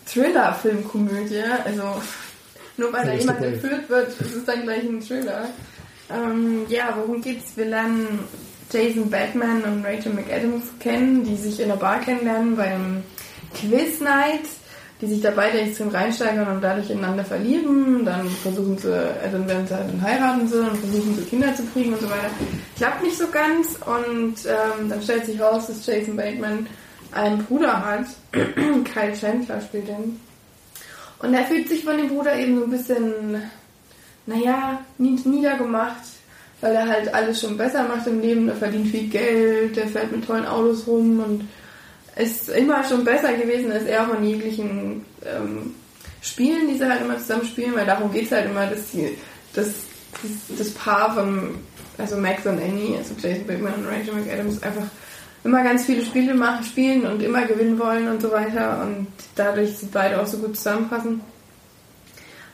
Thriller-Filmkomödie, also nur weil da jemand entführt wird, ist es dann gleich ein Thriller. Ähm, ja, worum geht's? Wir lernen Jason Batman und Rachel McAdams kennen, die sich in einer Bar kennenlernen bei einem Quiz-Night. die sich da beide extrem reinsteigern und dadurch ineinander verlieben. Dann versuchen sie, äh, dann werden sie halt dann heiraten sie und versuchen sie Kinder zu kriegen und so weiter. Klappt nicht so ganz und ähm, dann stellt sich raus, dass Jason Bateman einen Bruder hat. Kyle Chandler spielt den. Und er fühlt sich von dem Bruder eben so ein bisschen, naja, niedergemacht, weil er halt alles schon besser macht im Leben. Er verdient viel Geld, der fährt mit tollen Autos rum und ist immer schon besser gewesen als er von jeglichen ähm, Spielen, die sie halt immer zusammen spielen, weil darum geht es halt immer, dass die, das, das, das Paar von, also Max und Annie, also Jason Bateman und Rachel McAdams, einfach immer ganz viele Spiele machen, spielen und immer gewinnen wollen und so weiter und dadurch sind beide auch so gut zusammenpassen.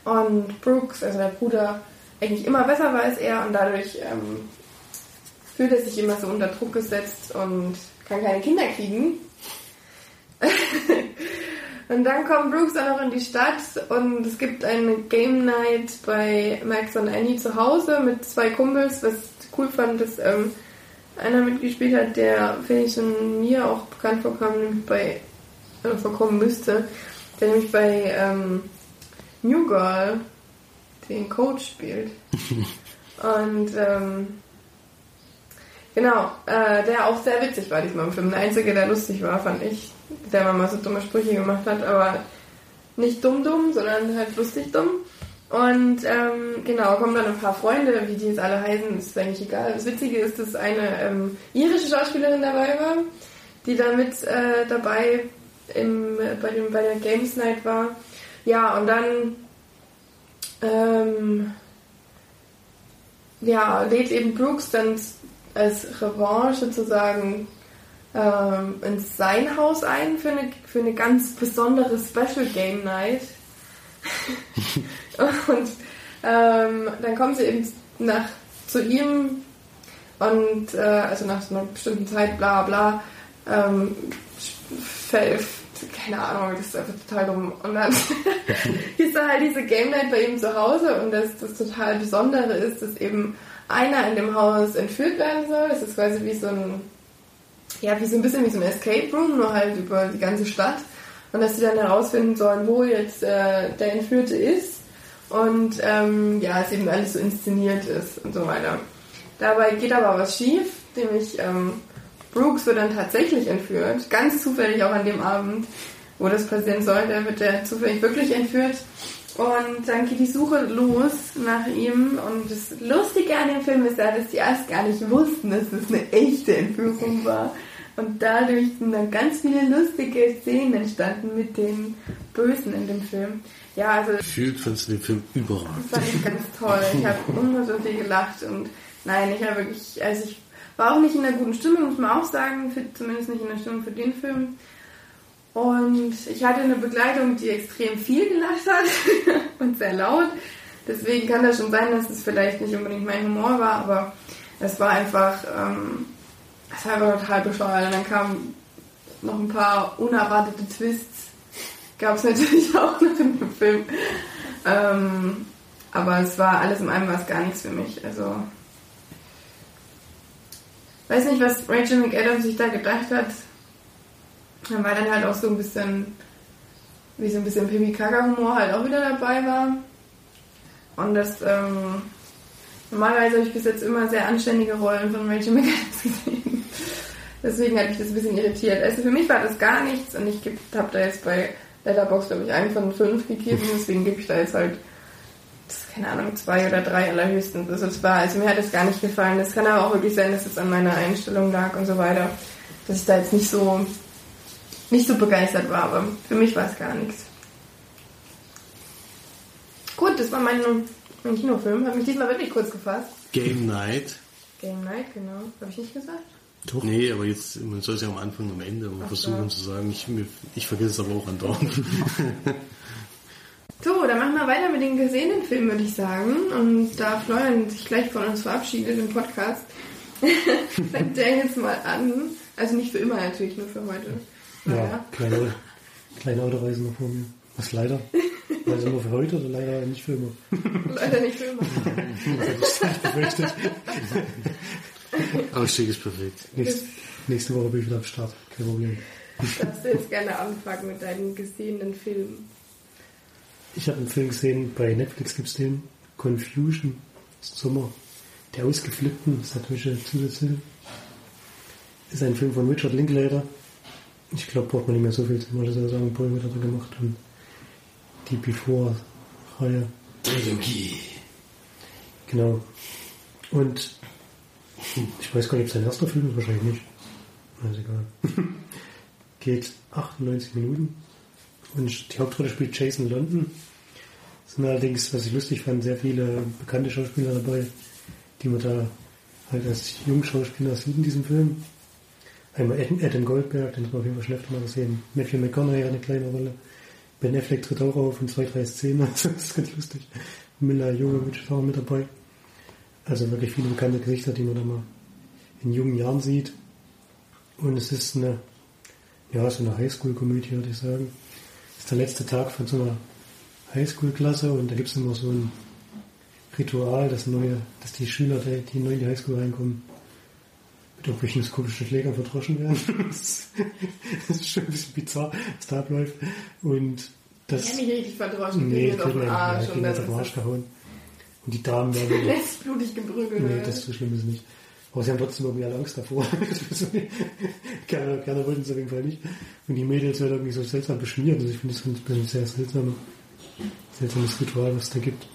Und Brooks, also der Bruder, eigentlich immer besser war als er und dadurch ähm, fühlt er sich immer so unter Druck gesetzt und kann keine Kinder kriegen. und dann kommt Brooks auch noch in die Stadt und es gibt eine Game Night bei Max und Annie zu Hause mit zwei Kumpels, was ich cool fand, dass ähm, einer mitgespielt hat, der, finde ich, schon mir auch bekannt vorkam, nämlich bei, äh, vorkommen müsste, der nämlich bei ähm, New Girl den Coach spielt. Und ähm, genau, äh, der auch sehr witzig war diesmal im Film. Der einzige, der lustig war, fand ich, der mal so dumme Sprüche gemacht hat, aber nicht dumm dumm, sondern halt lustig dumm. Und ähm, genau, kommen dann ein paar Freunde, wie die jetzt alle heißen, ist eigentlich egal. Das Witzige ist, dass eine ähm, irische Schauspielerin dabei war, die da mit äh, dabei im, bei, dem, bei der Games Night war. Ja, und dann ähm, ja, lädt eben Brooks dann als Revanche sozusagen ähm, in sein Haus ein für eine, für eine ganz besondere Special Game Night. und ähm, dann kommen sie eben nach zu ihm und äh, also nach so einer bestimmten Zeit, bla bla, ähm, keine Ahnung, das ist einfach total dumm. Und dann ist da halt diese Game Night bei ihm zu Hause und das, das total Besondere ist, dass eben einer in dem Haus entführt werden soll. Das ist quasi wie so ein, ja, wie so ein bisschen wie so ein Escape Room, nur halt über die ganze Stadt. Und dass sie dann herausfinden sollen, wo jetzt äh, der Entführte ist. Und ähm, ja, es eben alles so inszeniert ist und so weiter. Dabei geht aber was schief, nämlich ähm, Brooks wird dann tatsächlich entführt, ganz zufällig auch an dem Abend, wo das passieren sollte, wird er zufällig wirklich entführt. Und dann geht die Suche los nach ihm. Und das Lustige an dem Film ist ja, dass die erst gar nicht wussten, dass es eine echte Entführung war. Und dadurch sind dann ganz viele lustige Szenen entstanden mit den Bösen in dem Film. Ja, also. Gefühlt fandst du den Film überragend. Das fand ich ganz toll. Ich habe immer so viel gelacht und nein, ich habe wirklich, also ich war auch nicht in einer guten Stimmung, muss man auch sagen, für, zumindest nicht in der Stimmung für den Film. Und ich hatte eine Begleitung, die extrem viel gelacht hat und sehr laut. Deswegen kann das schon sein, dass es vielleicht nicht unbedingt mein Humor war, aber es war einfach, ähm, es war einfach total bescheuert. Und dann kamen noch ein paar unerwartete Twists. Gab es natürlich auch noch in dem Film. Ähm, aber es war alles in allem was gar nichts für mich. Also weiß nicht, was Rachel McAdams sich da gedacht hat. Dann war dann halt auch so ein bisschen, wie so ein bisschen Pimmy Kaka Humor halt auch wieder dabei war. Und das, ähm, normalerweise habe ich bis jetzt immer sehr anständige Rollen von Rachel McAdams gesehen. Deswegen hat mich das ein bisschen irritiert. Also für mich war das gar nichts und ich habe da jetzt bei Letterboxd, glaube ich, einen von fünf gegeben, deswegen gebe ich da jetzt halt keine Ahnung, zwei oder drei allerhöchstens. Also, es war, also mir hat es gar nicht gefallen. Es kann aber auch wirklich sein, dass es an meiner Einstellung lag und so weiter. Dass ich da jetzt nicht so, nicht so begeistert war, aber für mich war es gar nichts. Gut, das war mein, mein Kinofilm. Hat mich diesmal wirklich kurz gefasst. Game Night. Game Night, genau. Habe ich nicht gesagt? Doch. Nee, aber jetzt, man soll es ja am Anfang und am Ende versuchen zu sagen. Ich, ich vergesse es aber auch andauernd. So, dann machen wir weiter mit den gesehenen Filmen, würde ich sagen. Und da Florian sich gleich von uns verabschiedet im Podcast, fängt der jetzt mal an. Also nicht für immer natürlich, nur für heute. Ja, ja. kleine, kleine Autoreise noch vor mir. Was leider? Leider nur für heute oder leider nicht für immer? Leider nicht für immer. das ist befürchtet. Ausstieg ist perfekt. Nächste, nächste Woche bin ich wieder am Start. Kein Problem. Darfst du jetzt gerne anfangen mit deinen gesehenen Filmen? Ich habe einen Film gesehen, bei Netflix gibt es den, Confusion, ist Sommer, der Ausgeflippten, deutsche Zusatztitel. Ist ein Film von Richard Linklater. Ich glaube, braucht man nicht mehr so viel zu mal sagen, Paul hat er gemacht und die Before-Reihe. Trilogie. Genau. Und ich weiß gar nicht, ob es sein erster Film ist, wahrscheinlich nicht. Ist egal. Geht 98 Minuten. Und die Hauptrolle spielt Jason London. Es sind allerdings, was ich lustig fand, sehr viele bekannte Schauspieler dabei, die man da halt als Jungschauspieler sieht in diesem Film. Einmal Adam Goldberg, den hat man auf jeden Fall schon öfter mal gesehen. Matthew McConaughey hat eine kleine Rolle. Ben Affleck tritt auch auf in zwei, drei Szenen. Das ist ganz lustig. Mila Jovovich ist auch mit dabei. Also wirklich viele bekannte Gesichter, die man da mal in jungen Jahren sieht. Und es ist eine, ja, so eine Highschool-Komödie, würde ich sagen. Ist der letzte Tag von so einer Highschool-Klasse und da gibt es immer so ein Ritual, dass neue, dass die Schüler, die, neu in die Highschool reinkommen, mit irgendwelchen komischen Schlägern verdroschen werden. das ist schon ein bisschen bizarr, was da abläuft. Und das. Ja, nicht richtig verdroschen, Nee, nee, auf den man Arsch. ja, und auf den Arsch gehauen. Und die Damen werden blutig geprügelt. Nee, das ist so schlimm ist nicht. Aber sie haben trotzdem irgendwie alle Angst davor. keiner, keiner wollten es auf jeden Fall nicht. Und die Mädels werden irgendwie so seltsam beschmiert. Also ich finde das ein bisschen sehr seltsam, seltsames Ritual, was es da gibt.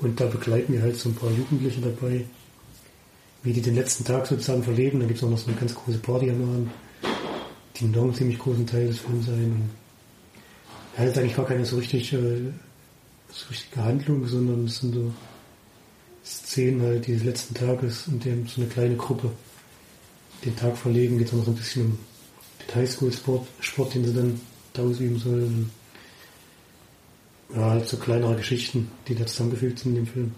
Und da begleiten wir halt so ein paar Jugendliche dabei, wie die den letzten Tag sozusagen verleben. Da gibt es auch noch so eine ganz große Party am Abend, die noch einen ziemlich großen Teil des Films. Und ja, das ist eigentlich gar keine so richtig, so richtige Handlung, sondern es sind so Szenen halt dieses letzten Tages, in dem so eine kleine Gruppe den Tag verleben, geht es noch so ein bisschen um den Highschool-Sport, Sport, den sie dann da ausüben sollen. Ja, halt so kleinere Geschichten, die da zusammengefügt sind in dem Film.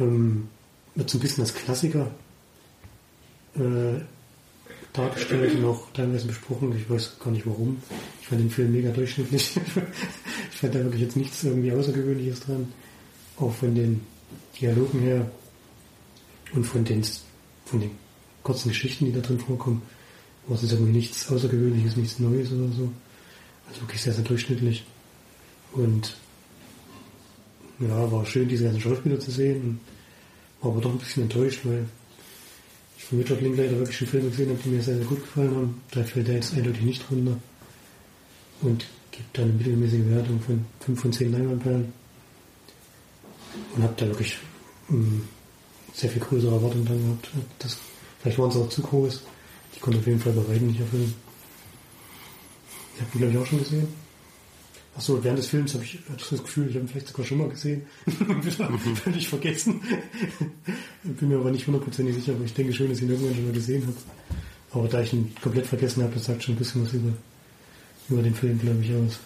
Ähm, wird so ein bisschen als Klassiker äh, dargestellt und auch teilweise besprochen. Ich weiß gar nicht warum. Ich fand den Film mega durchschnittlich. ich fand da wirklich jetzt nichts irgendwie Außergewöhnliches dran. Auch von den Dialogen her und von den, von den kurzen Geschichten, die da drin vorkommen. War es irgendwie nichts Außergewöhnliches, nichts Neues oder so. Also wirklich sehr, sehr durchschnittlich. Und ja, war schön, diese ganzen Schauspieler zu sehen. War aber doch ein bisschen enttäuscht, weil ich von Richard Linklater wirklich schon Filme gesehen habe, die mir sehr, sehr gut gefallen haben. Da fällt er jetzt eindeutig nicht runter. Und gibt dann eine mittelmäßige Wertung von 5 von 10 Leinwandperlen. Und habe da wirklich mh, sehr viel größere Erwartungen dann gehabt. Das, vielleicht waren sie auch zu groß. Die konnte auf jeden Fall bei weitem nicht erfüllen. Ich habe ihn, glaube ich, auch schon gesehen. Achso, während des Films habe ich das Gefühl, ich habe ihn vielleicht sogar schon mal gesehen. Völlig vergessen. Bin mir aber nicht hundertprozentig sicher, aber ich denke schon, dass ich ihn irgendwann schon mal gesehen habe. Aber da ich ihn komplett vergessen habe, das sagt schon ein bisschen was über, über den Film, glaube ich, aus.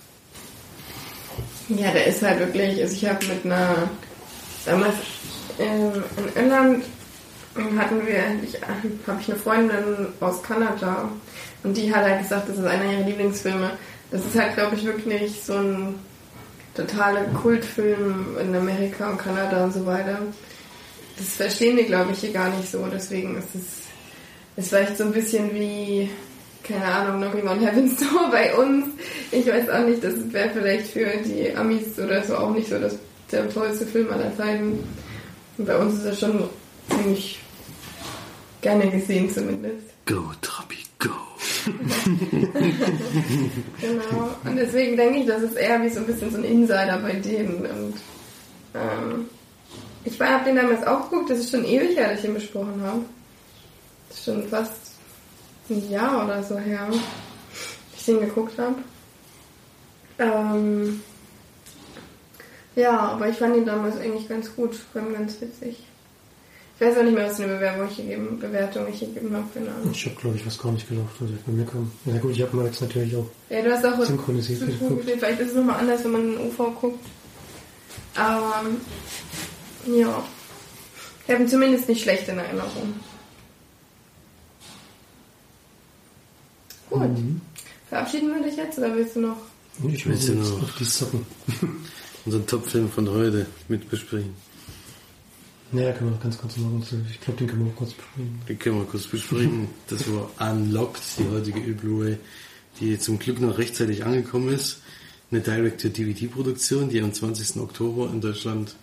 Ja, der ist halt wirklich, also ich habe mit einer, damals ähm, in Irland hatten wir, habe ich eine Freundin aus Kanada und die hat halt gesagt, das ist einer ihrer Lieblingsfilme. Das ist halt, glaube ich, wirklich so ein totaler Kultfilm in Amerika und Kanada und so weiter. Das verstehen die, glaube ich, hier gar nicht so. Deswegen ist es ist vielleicht so ein bisschen wie, keine Ahnung, Knocking on Heaven's Door bei uns. Ich weiß auch nicht, das wäre vielleicht für die Amis oder so auch nicht so das, der tollste Film aller Zeiten. Und bei uns ist er schon ziemlich gerne gesehen zumindest. Go, Trabi, go. Genau. Und deswegen denke ich, das ist eher wie so ein bisschen so ein Insider bei denen. Und ähm, ich habe den damals auch geguckt, das ist schon ewig her, dass ich ihn besprochen habe. Das ist schon fast ein Jahr oder so her, dass ich den geguckt habe. Ähm, ja, aber ich fand ihn damals eigentlich ganz gut, vor allem ganz witzig. Ich weiß auch nicht mehr, was für eine Bewerbung ich gegeben, Bewertung ich gegeben habe, keine Ahnung. Ich habe, glaube ich, was gar nicht gelaufen, was bei mir kam. Ja gut, ich habe mal jetzt natürlich auch Ja, du hast auch synchronisiert zu tun geguckt. Vielleicht ist es nochmal anders, wenn man in den UV guckt. Aber ja. Ich habe ihn zumindest nicht schlecht in Erinnerung. Gut. Mhm. Verabschieden wir dich jetzt oder willst du noch? Ich will jetzt noch- auf die Socken. Unseren Top-Film von heute mit besprechen. Naja, können wir ganz kurz machen. Ich glaube, den können wir auch kurz besprechen. Den können wir kurz besprechen. Das war Unlocked, die heutige Blu-ray, die zum Glück noch rechtzeitig angekommen ist. Eine Direct-to-DVD-Produktion, die am 20. Oktober in Deutschland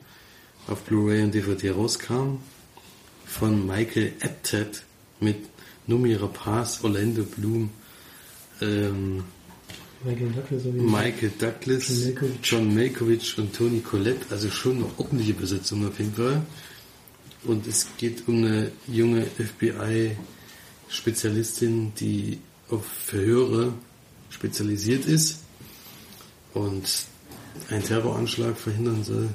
auf Blu-ray und DVD rauskam. Von Michael Apted mit Numi Rapaz, Orlando Bloom, ähm, Michael Douglas? Michael Douglas, John Malkovich. John Malkovich und Tony Collette, also schon eine ordentliche Besetzung auf jeden Fall. Und es geht um eine junge FBI-Spezialistin, die auf Verhöre spezialisiert ist und einen Terroranschlag verhindern soll.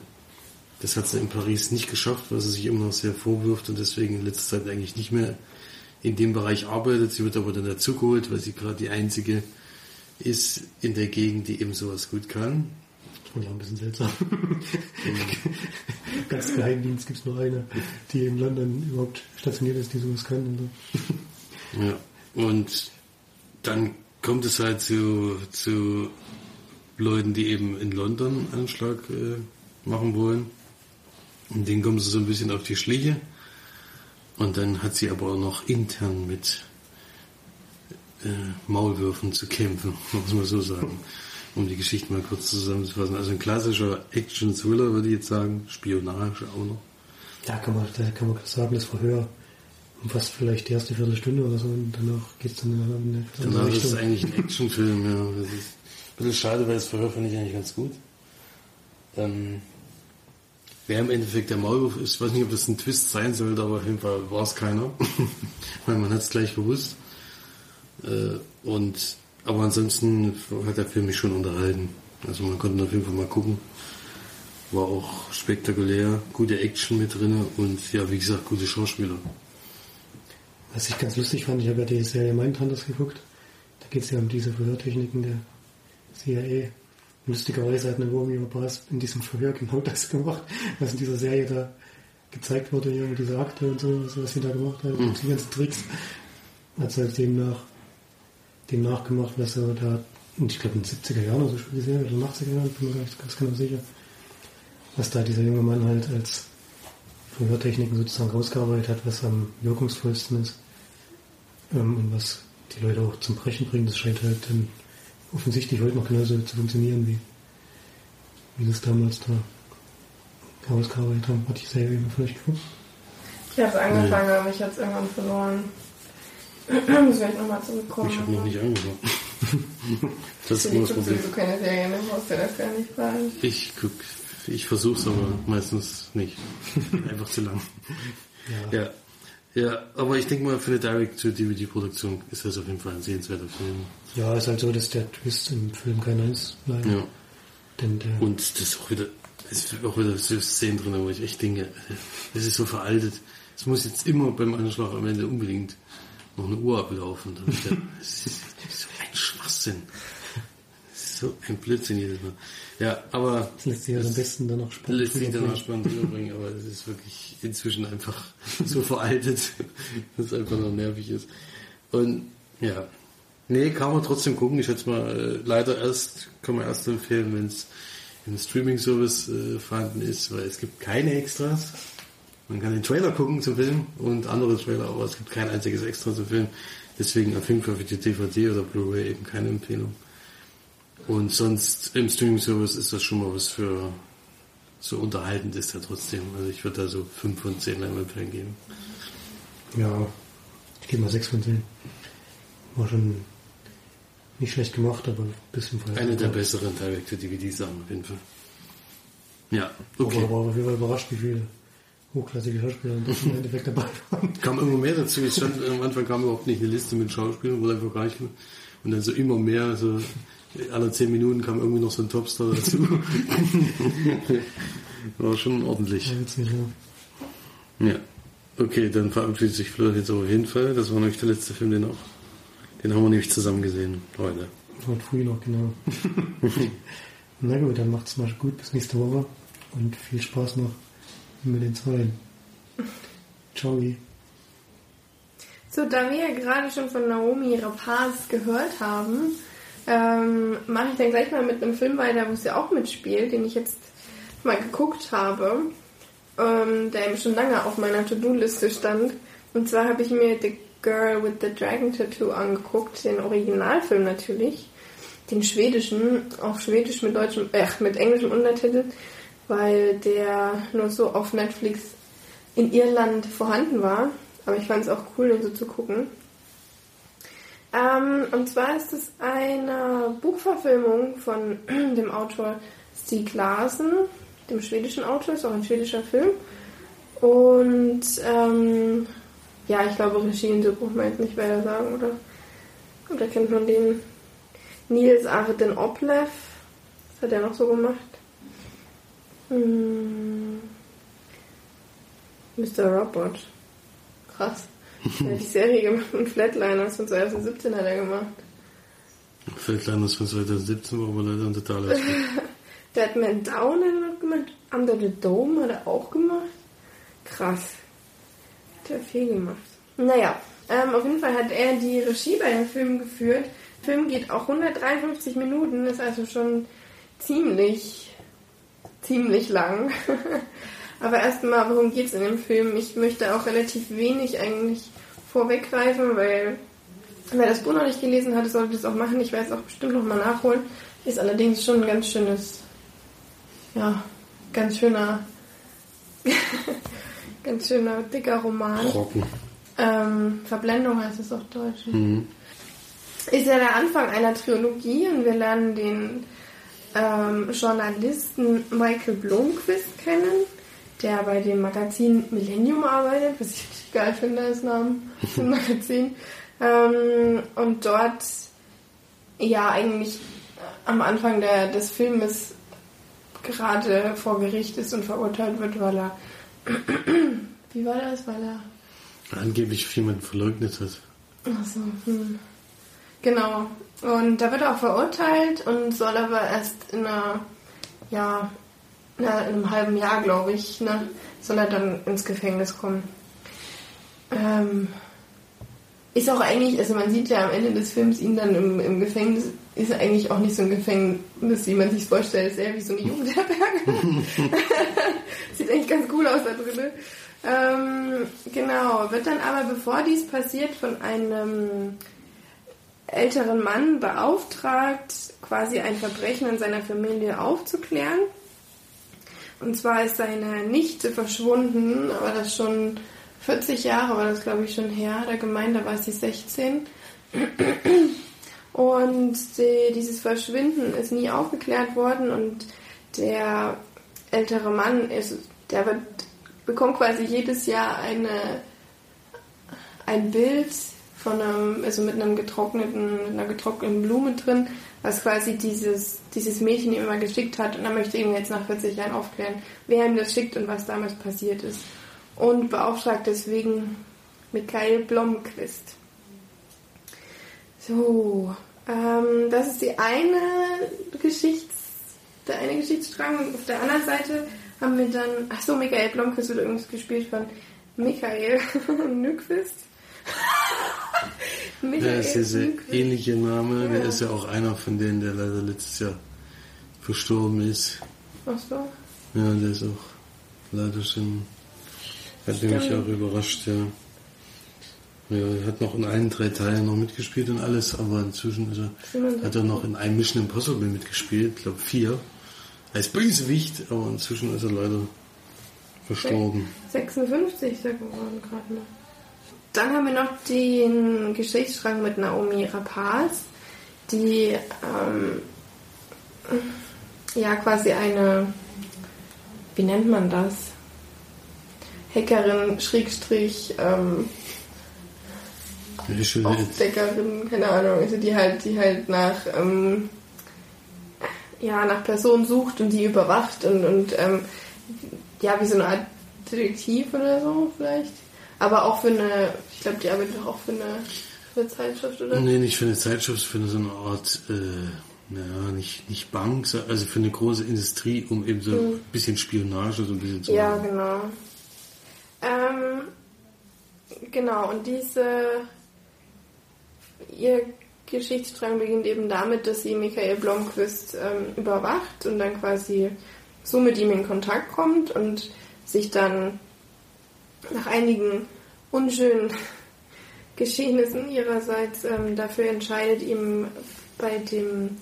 Das hat sie in Paris nicht geschafft, was sie sich immer noch sehr vorwirft und deswegen in letzter Zeit eigentlich nicht mehr in dem Bereich arbeitet. Sie wird aber dann dazugeholt, weil sie gerade die einzige ist in der Gegend, die eben sowas gut kann. Das fand ich auch ein bisschen seltsam. Ganz Geheimdienst gibt es nur eine, die in London überhaupt stationiert ist, die sowas kann. Und so. Ja. Und dann kommt es halt zu, zu Leuten, die eben in London Anschlag äh, machen wollen. Und denen kommen sie so ein bisschen auf die Schliche. Und dann hat sie aber auch noch intern mit äh, Maulwürfen zu kämpfen, muss man so sagen. Um die Geschichte mal kurz zusammenzufassen. Also ein klassischer Action-Thriller, würde ich jetzt sagen. Spionage auch noch. Da kann man, da kann man sagen, das Verhör umfasst vielleicht die erste Viertelstunde oder so und danach geht es dann in eine andere Danach ist es Richtung. eigentlich ein Actionfilm, ja. Das ist ein bisschen schade, weil das Verhör finde ich eigentlich ganz gut. Ähm, wer im Endeffekt der Maulwurf ist, ich weiß nicht, ob das ein Twist sein sollte, aber auf jeden Fall war es keiner. weil man hat es gleich gewusst. Äh, und, aber ansonsten hat der Film mich schon unterhalten. Also man konnte auf jeden Fall mal gucken. War auch spektakulär, gute Action mit drin und ja, wie gesagt, gute Schauspieler. Was ich ganz lustig fand, ich habe ja die Serie Mindhunters geguckt. Da geht es ja um diese Verhörtechniken der CIA. Lustigerweise hat eine Romy Rapaz in diesem Verhör genau das gemacht, was in dieser Serie da gezeigt wurde, hier mit dieser Akte und so, was sie da gemacht hat, Mhm. die ganzen Tricks. Hat sie halt dem nach, dem nachgemacht, was er da, und ich glaube in den 70er Jahren oder so die Serie, oder in den 80er Jahren, bin mir gar nicht ganz genau sicher, was da dieser junge Mann halt als Verhörtechniken sozusagen rausgearbeitet hat, was am wirkungsvollsten ist ähm, und was die Leute auch zum Brechen bringt. Das scheint halt ähm, offensichtlich heute noch genauso zu funktionieren, wie, wie das damals da herausgearbeitet haben. Hat die Serie euch geguckt? Ich habe angefangen, aber ich habe es irgendwann verloren. Muss ich nochmal zurückkommen. Ich habe noch nicht angefangen. das ist Du nur das Problem. sowieso keine Serien, brauchst du das gar nicht fragen. Ich guck, ich versuch's aber meistens nicht. Einfach zu lang. Ja. Ja, aber ich denke mal, für eine Direct-to-DVD-Produktion ist das auf jeden Fall ein sehenswerter Film. Ja, ist halt so, dass der Twist im Film keiner ist, leider. Ja. Denn der, Und das ist auch wieder, es ist auch wieder so Szenen drin, wo ich echt denke, es ist so veraltet. Es muss jetzt immer beim Anschlag am Ende unbedingt noch eine Uhr ablaufen. Es ist so ein Schwachsinn. So ein Blödsinn jedes Mal. Ja, aber das lässt sich ja am besten dann noch spannend lässt sich dann auch spannend rüberbringen, aber es ist wirklich inzwischen einfach so veraltet, dass es einfach noch nervig ist. Und ja, nee, kann man trotzdem gucken. Ich schätze mal, äh, leider erst, kann man erst empfehlen, wenn es im Streaming-Service äh, vorhanden ist, weil es gibt keine Extras. Man kann den Trailer gucken zum Film und andere Trailer, aber es gibt kein einziges Extra zum Film. Deswegen auf jeden Fall für die DVD oder Blu-ray eben keine Empfehlung. Und sonst im Streaming-Service ist das schon mal was für so unterhaltend ist er trotzdem. Also ich würde da so 5 von 10 Leinwandperlen geben. Ja, ich gebe mal 6 von 10. War schon nicht schlecht gemacht, aber ein bisschen veraltet. Eine der besseren Direct-to-DVD-Sachen auf jeden Fall. Ja, Okay. okay. Aber war auf jeden Fall überrascht, wie viele hochklassige Schauspieler im Endeffekt dabei waren. Kam immer mehr dazu. Es stand, am Anfang kam überhaupt nicht eine Liste mit Schauspielern, wurde einfach gar nicht. Und dann so immer mehr, so alle 10 Minuten kam irgendwie noch so ein Topstar dazu. War schon ordentlich. Ja, witzig, ja. Ja. Okay, dann verabschiedet sich Fleur jetzt auf jeden Fall. Das war nämlich der letzte Film, den auch. Den haben wir nämlich zusammen gesehen heute. Heute früh noch, genau. Na gut, dann macht's mal gut bis nächste Woche und viel Spaß noch mit den Zweien. Ciao. So, da wir ja gerade schon von Naomi Rapaz gehört haben, ähm, mache ich dann gleich mal mit einem Film weiter, wo sie auch mitspielt, den ich jetzt mal geguckt habe. ähm, der eben schon lange auf meiner To-Do-Liste stand. Und zwar habe ich mir The Girl with the Dragon Tattoo angeguckt, den Originalfilm natürlich, den schwedischen, auf Schwedisch mit deutschem, äh, mit englischem Untertitel, weil der nur so auf Netflix in Irland vorhanden war. Aber ich fand es auch cool, den so zu gucken. Ähm, und zwar ist es eine Buchverfilmung von dem Autor Stieg Larsen, dem schwedischen Autor, ist auch ein schwedischer Film. Und ähm, ja, ich glaube, Regie und so braucht man jetzt nicht weiter sagen, oder? Oder kennt man den Nils Arden Oplev? Was hat er noch so gemacht? Hm. Mr. Robot. Krass. Er hat die Serie gemacht und Flatliners von 2017 hat er gemacht. Flatliners von 2017 war aber leider ein totaler Der hat Man Down hat er noch gemacht. Under the Dome hat er auch gemacht. Krass. Hat er viel gemacht. Naja, ähm, auf jeden Fall hat er die Regie bei dem Film geführt. Der Film geht auch 153 Minuten, ist also schon ziemlich, ziemlich lang. Aber erstmal, worum geht es in dem Film? Ich möchte auch relativ wenig eigentlich vorweggreifen, weil wer das Buch noch nicht gelesen hat, sollte das auch machen. Ich werde es auch bestimmt nochmal nachholen. Ist allerdings schon ein ganz schönes, ja, ganz schöner, ganz schöner dicker Roman. Brocken. Ähm, Verblendung heißt es auf Deutsch. Mhm. Ist ja der Anfang einer Trilogie und wir lernen den ähm, Journalisten Michael Blomqvist kennen der bei dem Magazin Millennium arbeitet, was ich richtig geil finde als Namen vom Magazin. Ähm, und dort ja eigentlich am Anfang der, des Filmes gerade vor Gericht ist und verurteilt wird, weil er wie war das? Weil er angeblich jemanden verleugnet hat. Achso, hm. Genau. Und da wird er auch verurteilt und soll aber erst in einer ja, in einem halben Jahr, glaube ich, ne, soll er dann ins Gefängnis kommen. Ähm, ist auch eigentlich, also man sieht ja am Ende des Films ihn dann im, im Gefängnis, ist eigentlich auch nicht so ein Gefängnis, wie man sich vorstellt, ist eher wie so eine Jugendherberge. Sieht eigentlich ganz cool aus da drin. Ähm, genau, wird dann aber, bevor dies passiert, von einem älteren Mann beauftragt, quasi ein Verbrechen in seiner Familie aufzuklären. Und zwar ist seine Nichte verschwunden, aber das schon 40 Jahre war das, glaube ich, schon her. Der Gemeinde war sie 16. Und die, dieses Verschwinden ist nie aufgeklärt worden und der ältere Mann ist, der wird, bekommt quasi jedes Jahr eine, ein Bild von einem, also mit einem getrockneten, mit einer getrockneten Blume drin, was quasi dieses, dieses Mädchen ihm immer geschickt hat und er möchte ihm jetzt nach 40 Jahren aufklären, wer ihm das schickt und was damals passiert ist. Und beauftragt deswegen Michael Blomqvist. So, ähm, das ist die eine Geschichts, der eine Geschichtsstrang und auf der anderen Seite haben wir dann, ach so, Michael Blomqvist wird übrigens gespielt von Michael Nyquist. Der ist dieser ähnliche Name. Ja. Der ist ja auch einer von denen, der leider letztes Jahr verstorben ist. Ach so? Ja, der ist auch leider schon. Hat mich auch überrascht, ja. Ja, er hat noch in allen drei Teilen noch mitgespielt und alles, aber inzwischen ist er, hat er noch in einem Mission Impossible mitgespielt, ich glaube vier, als Bösewicht, aber inzwischen ist er leider verstorben. 56 ist er geworden gerade noch. Dann haben wir noch den Geschichtsstrang mit Naomi Rapaz, die ähm, ja quasi eine, wie nennt man das? Hackerin, Schrägstrich, ähm, Aufdeckerin, keine Ahnung, also die halt, die halt nach, ähm, ja, nach Personen sucht und die überwacht und, und ähm, ja, wie so eine Art Detektiv oder so vielleicht. Aber auch für eine, ich glaube, die arbeitet doch auch für eine, für eine Zeitschrift, oder? Nee, nicht für eine Zeitschrift, für so eine Art, äh, naja, nicht, nicht Bank, also für eine große Industrie, um eben so hm. ein bisschen Spionage so ein bisschen zu Ja, machen. genau. Ähm, genau, und diese, ihr Geschichtsstrang beginnt eben damit, dass sie Michael Blomqvist ähm, überwacht und dann quasi so mit ihm in Kontakt kommt und sich dann nach einigen unschönen Geschehnissen ihrerseits ähm, dafür entscheidet, ihm bei dem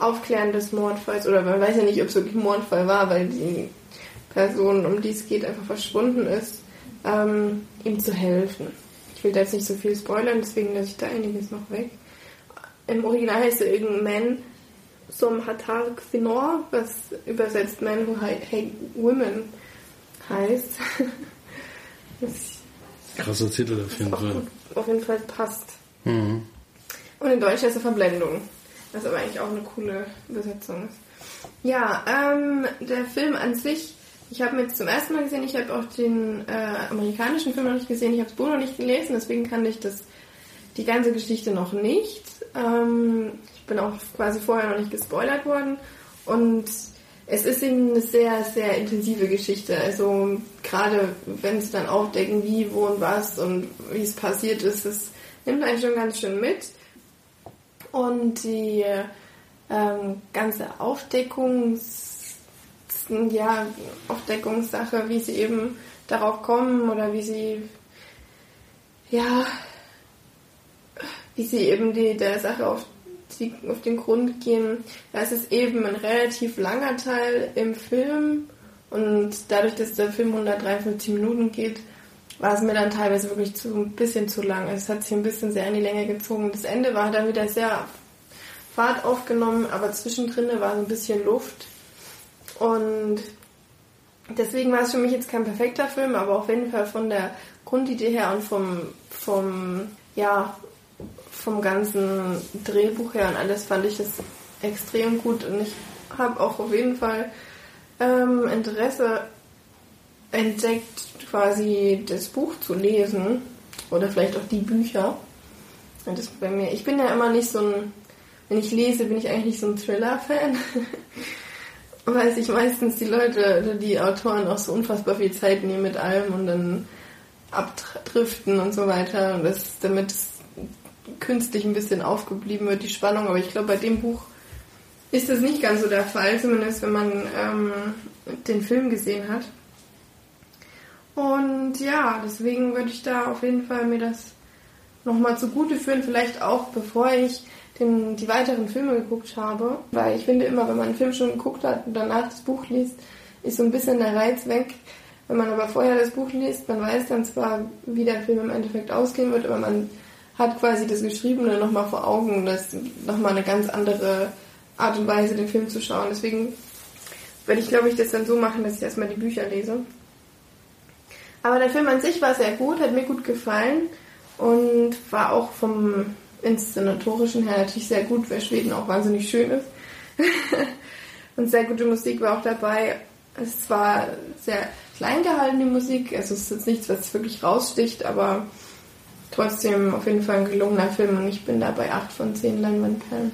Aufklären des Mordfalls, oder man weiß ja nicht, ob es wirklich ein Mordfall war, weil die Person, um die es geht, einfach verschwunden ist, ähm, ihm zu helfen. Ich will da jetzt nicht so viel spoilern, deswegen lasse ich da einiges noch weg. Im Original heißt er irgendein Man som Hatar Kvinor, was übersetzt Man who hate women heißt. Krasser Titel auf jeden Fall. Auf jeden Fall passt. Mhm. Und in Deutsch heißt er Verblendung. Was aber eigentlich auch eine coole Übersetzung ist. Ja, ähm, der Film an sich, ich habe ihn jetzt zum ersten Mal gesehen, ich habe auch den äh, amerikanischen Film noch nicht gesehen, ich habe das Buch noch nicht gelesen, deswegen kannte ich das, die ganze Geschichte noch nicht. Ähm, ich bin auch quasi vorher noch nicht gespoilert worden und es ist eben eine sehr, sehr intensive Geschichte. Also gerade wenn sie dann aufdecken, wie, wo und was und wie es passiert ist, es nimmt einen schon ganz schön mit. Und die ähm, ganze Aufdeckungs, ja, Aufdeckungssache, wie sie eben darauf kommen oder wie sie, ja, wie sie eben die, der Sache auf, die, auf den Grund gehen. Das ist eben ein relativ langer Teil im Film und dadurch, dass der Film 153 Minuten geht, war es mir dann teilweise wirklich zu, ein bisschen zu lang. Es hat sich ein bisschen sehr in die Länge gezogen. Das Ende war dann wieder sehr Fahrt aufgenommen, aber zwischendrin war so ein bisschen Luft. Und deswegen war es für mich jetzt kein perfekter Film, aber auf jeden Fall von der Grundidee her und vom, vom, ja, vom ganzen Drehbuch her und alles fand ich es extrem gut und ich habe auch auf jeden Fall ähm, Interesse entdeckt, quasi das Buch zu lesen oder vielleicht auch die Bücher. Und das bei mir, ich bin ja immer nicht so ein, wenn ich lese, bin ich eigentlich nicht so ein Thriller-Fan. Weil sich meistens die Leute oder die Autoren auch so unfassbar viel Zeit nehmen mit allem und dann abdriften und so weiter. Und das, damit es künstlich ein bisschen aufgeblieben wird, die Spannung. Aber ich glaube, bei dem Buch ist das nicht ganz so der Fall, zumindest wenn man ähm, den Film gesehen hat. Und ja, deswegen würde ich da auf jeden Fall mir das nochmal zugute führen, vielleicht auch bevor ich den, die weiteren Filme geguckt habe. Weil ich finde immer, wenn man einen Film schon geguckt hat und danach das Buch liest, ist so ein bisschen der Reiz weg. Wenn man aber vorher das Buch liest, man weiß dann zwar, wie der Film im Endeffekt ausgehen wird, aber man hat quasi das Geschriebene nochmal vor Augen und das nochmal eine ganz andere Art und Weise, den Film zu schauen. Deswegen werde ich, glaube ich, das dann so machen, dass ich erstmal die Bücher lese. Aber der Film an sich war sehr gut, hat mir gut gefallen und war auch vom Inszenatorischen her natürlich sehr gut, weil Schweden auch wahnsinnig schön ist. und sehr gute Musik war auch dabei. Es war sehr klein gehalten, die Musik. Also es ist jetzt nichts, was wirklich raussticht, aber trotzdem auf jeden Fall ein gelungener Film und ich bin da bei 8 von 10 Leinwandperlen.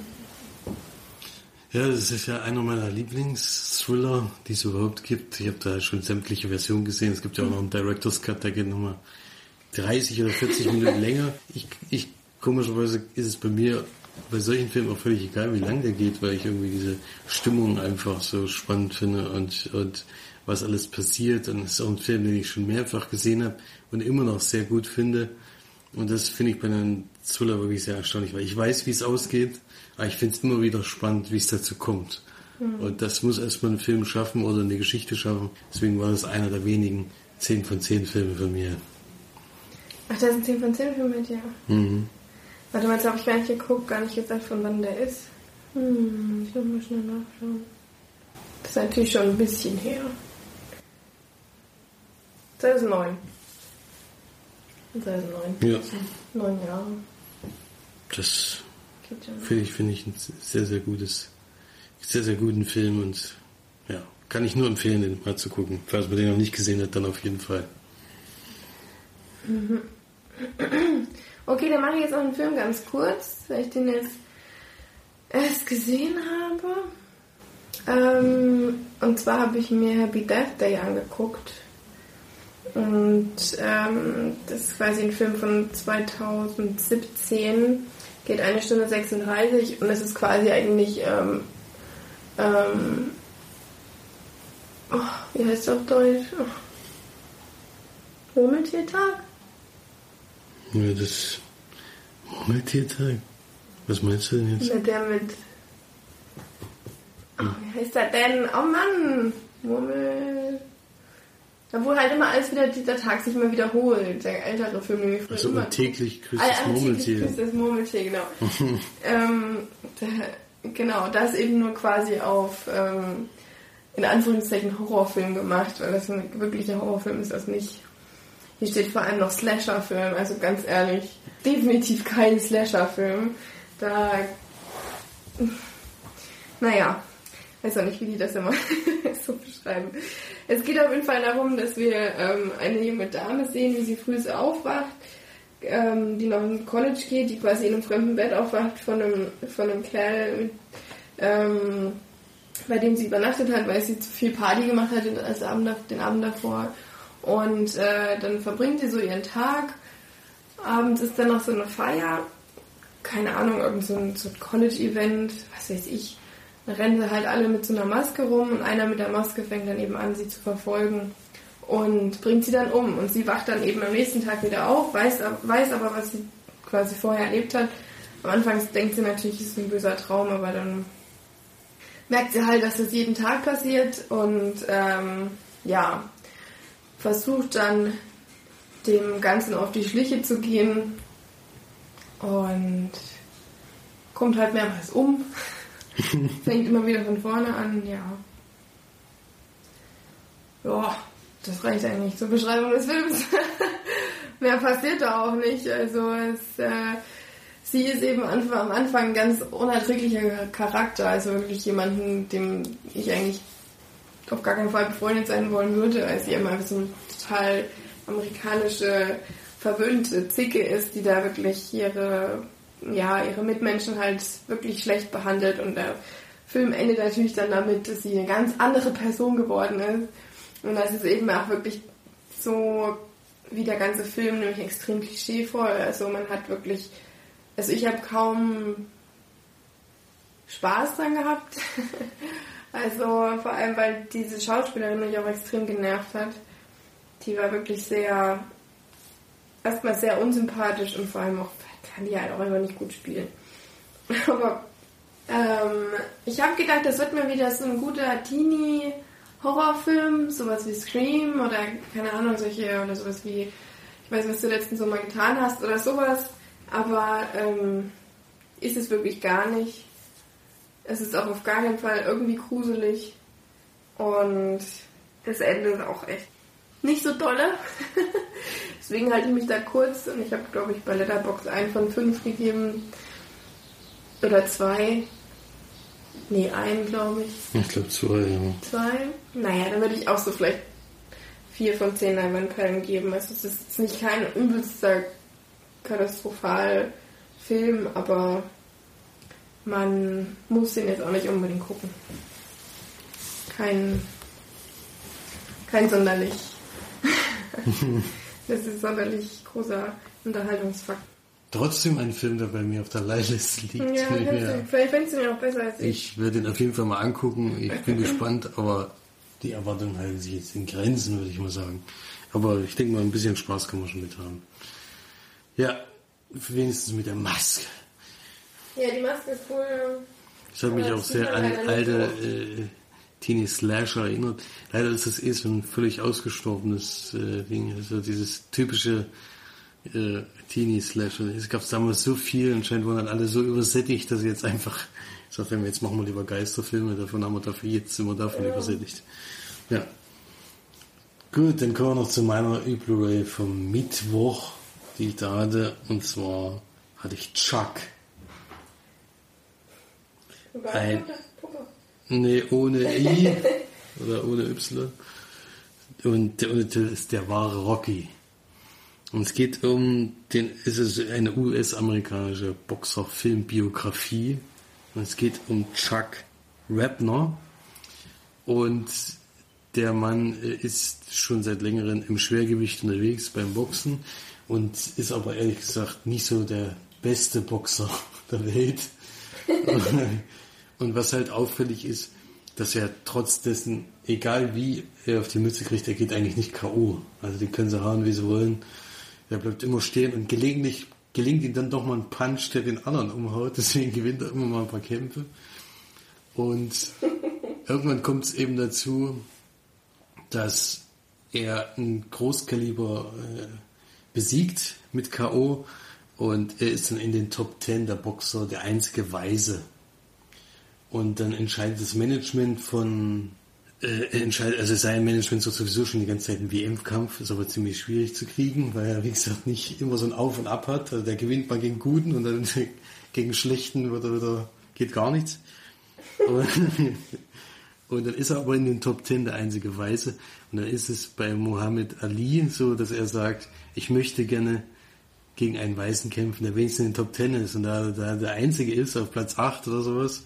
Ja, das ist ja einer meiner Lieblingsthriller, die es überhaupt gibt. Ich habe da schon sämtliche Versionen gesehen. Es gibt ja auch noch einen Director's Cut, der geht nochmal 30 oder 40 Minuten länger. Ich, ich komischerweise ist es bei mir bei solchen Filmen auch völlig egal, wie lang der geht, weil ich irgendwie diese Stimmung einfach so spannend finde und, und was alles passiert. Und es ist auch ein Film, den ich schon mehrfach gesehen habe und immer noch sehr gut finde. Und das finde ich bei einem Thriller wirklich sehr erstaunlich, weil ich weiß, wie es ausgeht aber ich finde es immer wieder spannend, wie es dazu kommt. Mhm. Und das muss erstmal ein Film schaffen oder eine Geschichte schaffen. Deswegen war das einer der wenigen 10 von 10 Filme von mir. Ach, da sind 10 von 10 Filme mit dir? Mhm. Warte mal, jetzt habe ich gar nicht geguckt, gar nicht gesagt, von wann der ist. Hm, ich muss mal schnell nachschauen. Das ist natürlich schon ein bisschen her. 2009. 2009. Ja. Neun Jahre. Das Finde ich, finde ich ein sehr, sehr gutes, sehr, sehr guten Film und ja, kann ich nur empfehlen, den mal zu gucken. Falls man den noch nicht gesehen hat, dann auf jeden Fall. Okay, dann mache ich jetzt noch einen Film ganz kurz, weil ich den jetzt erst gesehen habe. Ähm, und zwar habe ich mir Happy Death Day angeguckt. Und ähm, das ist quasi ein Film von 2017 geht eine Stunde 36 und es ist quasi eigentlich, ähm, ähm, oh, wie heißt es auf Deutsch? Oh, Murmeltiertag? Ja, das Murmeltiertag. Was meinst du denn jetzt? Na, der mit. Oh, wie heißt der denn? Oh Mann! Murmel. Da wo halt immer alles wieder, dieser Tag sich immer wiederholt. Der ältere Film, den wir früher Also immer. täglich grüßt Ah, das täglich Murmeltier. grüßt das Murmeltier, genau. ähm, da, genau, das eben nur quasi auf, ähm, in Anführungszeichen, Horrorfilm gemacht, weil das ein wirklicher Horrorfilm ist das nicht. Hier steht vor allem noch Slasher-Film, also ganz ehrlich, definitiv kein Slasher-Film. Da, naja, weiß auch nicht, wie die das immer so beschreiben. Es geht auf jeden Fall darum, dass wir ähm, eine junge Dame sehen, wie sie früh so aufwacht, ähm, die noch in College geht, die quasi in einem fremden Bett aufwacht von einem, von einem Kerl, ähm, bei dem sie übernachtet hat, weil sie zu viel Party gemacht hat den, Abend, den Abend davor. Und äh, dann verbringt sie so ihren Tag. Abends ist dann noch so eine Feier. Keine Ahnung, irgend so so College-Event, was weiß ich. Da rennen sie halt alle mit so einer Maske rum und einer mit der Maske fängt dann eben an, sie zu verfolgen und bringt sie dann um. Und sie wacht dann eben am nächsten Tag wieder auf, weiß, weiß aber, was sie quasi vorher erlebt hat. Am Anfang denkt sie natürlich, es ist ein böser Traum, aber dann merkt sie halt, dass das jeden Tag passiert und ähm, ja, versucht dann dem Ganzen auf die Schliche zu gehen und kommt halt mehrmals um. Fängt immer wieder von vorne an, ja. Ja, das reicht eigentlich zur Beschreibung des Films. Mehr passiert da auch nicht. Also es, äh, sie ist eben am Anfang ein ganz unerträglicher Charakter, also wirklich jemanden, dem ich eigentlich auf gar keinen Fall befreundet sein wollen würde, als sie immer so eine total amerikanische, verwöhnte Zicke ist, die da wirklich ihre, ja, ihre Mitmenschen halt wirklich schlecht behandelt und der Film endet natürlich dann damit, dass sie eine ganz andere Person geworden ist. Und das ist eben auch wirklich so wie der ganze Film, nämlich extrem klischeevoll. Also man hat wirklich, also ich habe kaum Spaß dran gehabt. also vor allem, weil diese Schauspielerin mich auch extrem genervt hat. Die war wirklich sehr, erstmal sehr unsympathisch und vor allem auch kann die halt auch einfach nicht gut spielen. Aber ähm, ich habe gedacht, das wird mir wieder so ein guter Teenie Horrorfilm, sowas wie Scream oder keine Ahnung, solche oder sowas wie, ich weiß, was du letzten Sommer getan hast oder sowas, aber ähm, ist es wirklich gar nicht. Es ist auch auf gar keinen Fall irgendwie gruselig und das Ende ist auch echt nicht so dolle. Deswegen halte ich mich da kurz und ich habe, glaube ich, bei Letterbox ein von fünf gegeben oder zwei. Nee, einen, glaube ich. Ich glaube zwei, ja. Zwei? Naja, dann würde ich auch so vielleicht vier von zehn Leinwandperlen geben. Also es ist jetzt nicht kein übelster katastropal Film, aber man muss den jetzt auch nicht unbedingt gucken. Kein, kein sonderlich, das ist sonderlich großer Unterhaltungsfakt. Trotzdem ein Film, der bei mir auf der Leihliste liegt. Ja, vielleicht findest du ihn auch besser als ich. Ich werde ihn auf jeden Fall mal angucken. Ich bin gespannt, aber die Erwartungen halten sich jetzt in Grenzen, würde ich mal sagen. Aber ich denke mal, ein bisschen Spaß kann man schon mit haben. Ja, wenigstens mit der Maske. Ja, die Maske ist cool. Das hat mich auch sehr an alte Teenie Slasher erinnert. Leider ist das eh so ein völlig ausgestorbenes äh, Ding. Also dieses typische äh, Teenie Slasher. Es gab damals so viel, anscheinend waren dann alle so übersättigt, dass sie jetzt einfach gesagt haben, jetzt machen wir lieber Geisterfilme, davon haben wir dafür, jetzt sind wir davon übersättigt. Ja. Gut, dann kommen wir noch zu meiner Blu-ray vom Mittwoch, die ich da hatte. Und zwar hatte ich Chuck. Ein- Nee, ohne I oder ohne Y. Und der Untertitel ist der wahre Rocky. Und es geht um den, es ist eine US-amerikanische Boxer-Filmbiografie. Und es geht um Chuck Webner. Und der Mann ist schon seit längerem im Schwergewicht unterwegs beim Boxen und ist aber ehrlich gesagt nicht so der beste Boxer der Welt. Und was halt auffällig ist, dass er trotz dessen, egal wie er auf die Mütze kriegt, er geht eigentlich nicht K.O. Also die können sie hauen, wie sie wollen. Er bleibt immer stehen und gelegentlich gelingt ihm dann doch mal ein Punch, der den anderen umhaut. Deswegen gewinnt er immer mal ein paar Kämpfe. Und irgendwann kommt es eben dazu, dass er ein Großkaliber äh, besiegt mit K.O. und er ist dann in den Top Ten der Boxer der einzige Weise. Und dann entscheidet das Management von, äh, entscheidet, also sein Management sucht sowieso schon die ganze Zeit einen WM-Kampf, ist aber ziemlich schwierig zu kriegen, weil er, wie gesagt, nicht immer so ein Auf und Ab hat. Also der gewinnt mal gegen Guten und dann gegen Schlechten wird er geht gar nichts. Und, und dann ist er aber in den Top Ten der einzige Weise. Und dann ist es bei Mohammed Ali so, dass er sagt, ich möchte gerne gegen einen Weißen kämpfen, der wenigstens in den Top Ten ist und da, da der einzige ist, auf Platz 8 oder sowas,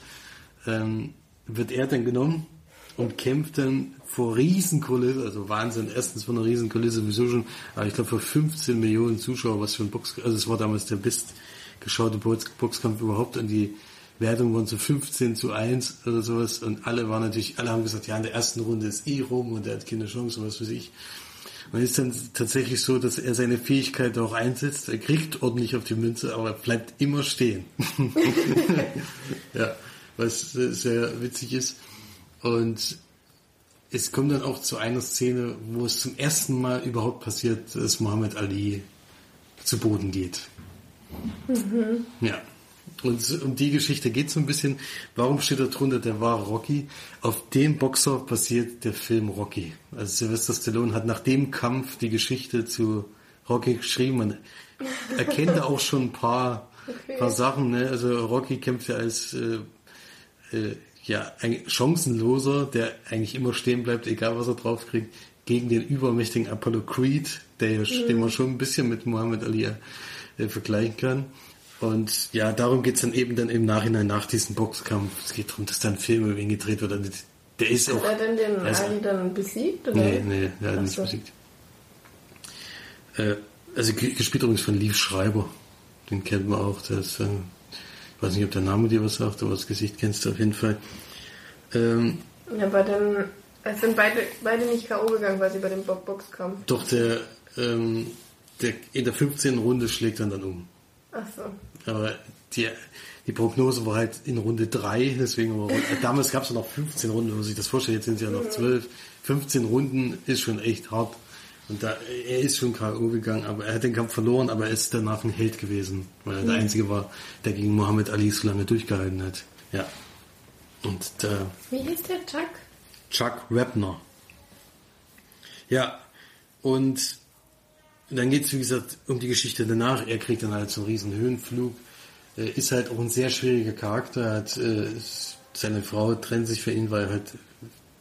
ähm, wird er dann genommen und kämpft dann vor Riesenkulisse, also Wahnsinn, erstens von einer Riesenkulisse sowieso schon, aber ich glaube vor 15 Millionen Zuschauer, was für ein Box, also es war damals der bestgeschaute Boxkampf überhaupt und die Wertung waren so 15 zu 1 oder sowas und alle waren natürlich, alle haben gesagt, ja, in der ersten Runde ist eh rum und er hat keine Chance, was weiß ich. Und ist dann tatsächlich so, dass er seine Fähigkeit auch einsetzt. Er kriegt ordentlich auf die Münze, aber bleibt immer stehen. ja was sehr witzig ist. Und es kommt dann auch zu einer Szene, wo es zum ersten Mal überhaupt passiert, dass Muhammad Ali zu Boden geht. Mhm. Ja. Und um die Geschichte geht so ein bisschen. Warum steht da drunter der wahre Rocky? Auf dem Boxer basiert der Film Rocky. Also Sylvester Stallone hat nach dem Kampf die Geschichte zu Rocky geschrieben. Man erkennt da auch schon ein paar, okay. paar Sachen. Ne? Also Rocky kämpft ja als äh, äh, ja, ein chancenloser, der eigentlich immer stehen bleibt, egal was er draufkriegt, gegen den übermächtigen Apollo Creed, der, mhm. den man schon ein bisschen mit Muhammad Ali äh, vergleichen kann. Und ja, darum geht's dann eben dann im Nachhinein nach diesem Boxkampf. Es geht darum, dass dann ein Film über ihn gedreht wird. Und der ist hat auch. Er denn den also, Ali dann besiegt? Oder? Nee, nee, er hat ihn nicht besiegt. Äh, also gespielt übrigens von Liv Schreiber. Den kennt man auch. Der ist äh, ich weiß nicht, ob der Name dir was sagt, aber das Gesicht kennst du auf jeden Fall. Ähm, ja, bei dem, es sind beide, beide nicht K.O. gegangen, weil sie bei dem Boxkampf. Doch, der, ähm, der in der 15. Runde schlägt dann dann um. Ach so. Aber die, die Prognose war halt in Runde 3, deswegen war, damals gab es noch 15 Runden, wenn man sich das vorstellt, jetzt sind es ja noch 12. 15 Runden ist schon echt hart. Und da, er ist schon K.O. gegangen, aber er hat den Kampf verloren, aber er ist danach ein Held gewesen, weil er mhm. der Einzige war, der gegen Muhammad Ali so lange durchgehalten hat. Ja. Und da, Wie hieß der Chuck? Chuck Webner. Ja, und dann geht es, wie gesagt, um die Geschichte danach. Er kriegt dann halt so einen riesen Höhenflug. Ist halt auch ein sehr schwieriger Charakter. Er hat, äh, seine Frau trennt sich für ihn, weil er halt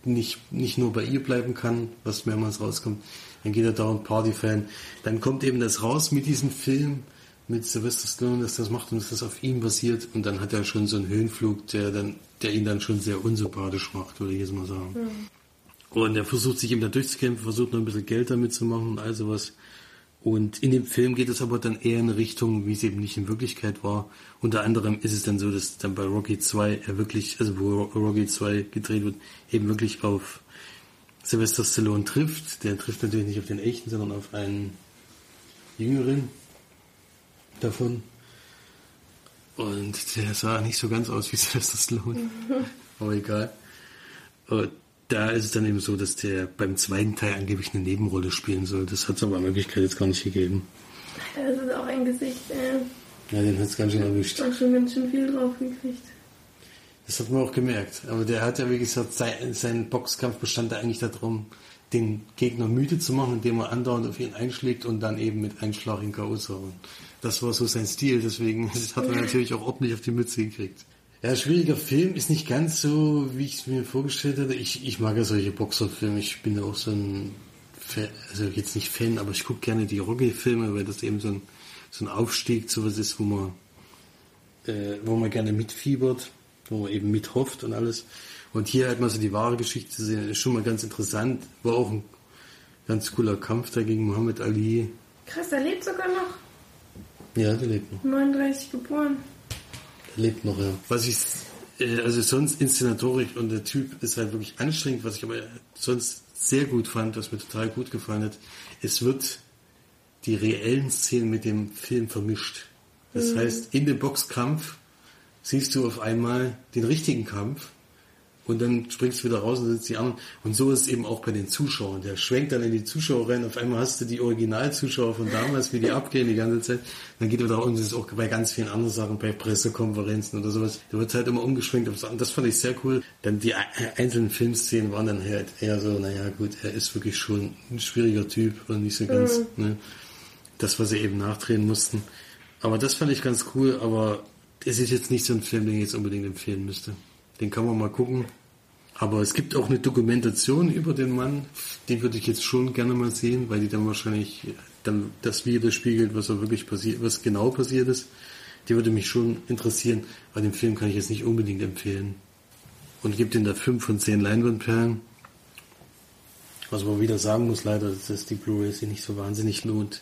nicht, nicht nur bei ihr bleiben kann, was mehrmals rauskommt, dann geht er dauernd Party-Fan. Dann kommt eben das raus mit diesem Film, mit Sylvester Stallone, dass das macht und dass das auf ihm basiert. Und dann hat er schon so einen Höhenflug, der dann, der ihn dann schon sehr unsympathisch macht, würde ich jetzt mal sagen. Mhm. Und er versucht sich eben da durchzukämpfen, versucht noch ein bisschen Geld damit zu machen und all sowas. Und in dem Film geht es aber dann eher in Richtung, wie es eben nicht in Wirklichkeit war. Unter anderem ist es dann so, dass dann bei Rocky 2 er wirklich, also wo Rocky 2 gedreht wird, eben wirklich auf Sylvester Stallone trifft. Der trifft natürlich nicht auf den echten, sondern auf einen jüngeren davon. Und der sah nicht so ganz aus wie Sylvester Stallone. Aber egal. Und da ist es dann eben so, dass der beim zweiten Teil angeblich eine Nebenrolle spielen soll. Das hat es aber in Wirklichkeit jetzt gar nicht gegeben. Das ist auch ein Gesicht, ey. Ja, den hat es ganz schön erwischt. Hat schon ganz schön viel drauf gekriegt. Das hat man auch gemerkt. Aber der hat ja, wie gesagt, sein, sein Boxkampf bestand eigentlich darum, den Gegner müde zu machen, indem er andauernd auf ihn einschlägt und dann eben mit Einschlag in K.O. zu hauen. Das war so sein Stil, deswegen hat er natürlich auch ordentlich auf die Mütze gekriegt. Ja, schwieriger Film ist nicht ganz so, wie ich es mir vorgestellt hatte. Ich, ich mag ja solche Boxerfilme. Ich bin ja auch so ein, Fan, also jetzt nicht Fan, aber ich gucke gerne die Rocky-Filme, weil das eben so ein, so ein Aufstieg, sowas ist, wo man, äh, wo man gerne mitfiebert wo man eben mithofft und alles. Und hier halt mal so die wahre Geschichte zu sehen, ist schon mal ganz interessant. War auch ein ganz cooler Kampf da gegen Muhammad Ali. Krass, der lebt sogar noch. Ja, der lebt noch. 39 geboren. Der lebt noch, ja. Was ich Äh, also sonst Inszenatorik und der Typ ist halt wirklich anstrengend, was ich aber sonst sehr gut fand, was mir total gut gefallen hat. Es wird die reellen Szenen mit dem Film vermischt. Das mhm. heißt, in dem Boxkampf siehst du auf einmal den richtigen Kampf und dann springst du wieder raus und sitzt die anderen. Und so ist es eben auch bei den Zuschauern. Der schwenkt dann in die Zuschauer rein. Auf einmal hast du die Originalzuschauer von damals, wie die abgehen die ganze Zeit. Dann geht er wieder raus und das ist auch bei ganz vielen anderen Sachen, bei Pressekonferenzen oder sowas. Da wird halt immer umgeschwenkt. Das fand ich sehr cool. Dann die einzelnen Filmszenen waren dann halt eher so, naja gut, er ist wirklich schon ein schwieriger Typ und nicht so ganz, mhm. ne, das, was sie eben nachdrehen mussten. Aber das fand ich ganz cool, aber es ist jetzt nicht so ein Film, den ich jetzt unbedingt empfehlen müsste. Den kann man mal gucken. Aber es gibt auch eine Dokumentation über den Mann, die würde ich jetzt schon gerne mal sehen, weil die dann wahrscheinlich dann das widerspiegelt, was er wirklich passiert, was genau passiert ist. Die würde mich schon interessieren, aber den Film kann ich jetzt nicht unbedingt empfehlen. Und gibt ihn da fünf von zehn Leinwandperlen. Was man wieder sagen muss, leider, dass die Blu-ray sich nicht so wahnsinnig lohnt.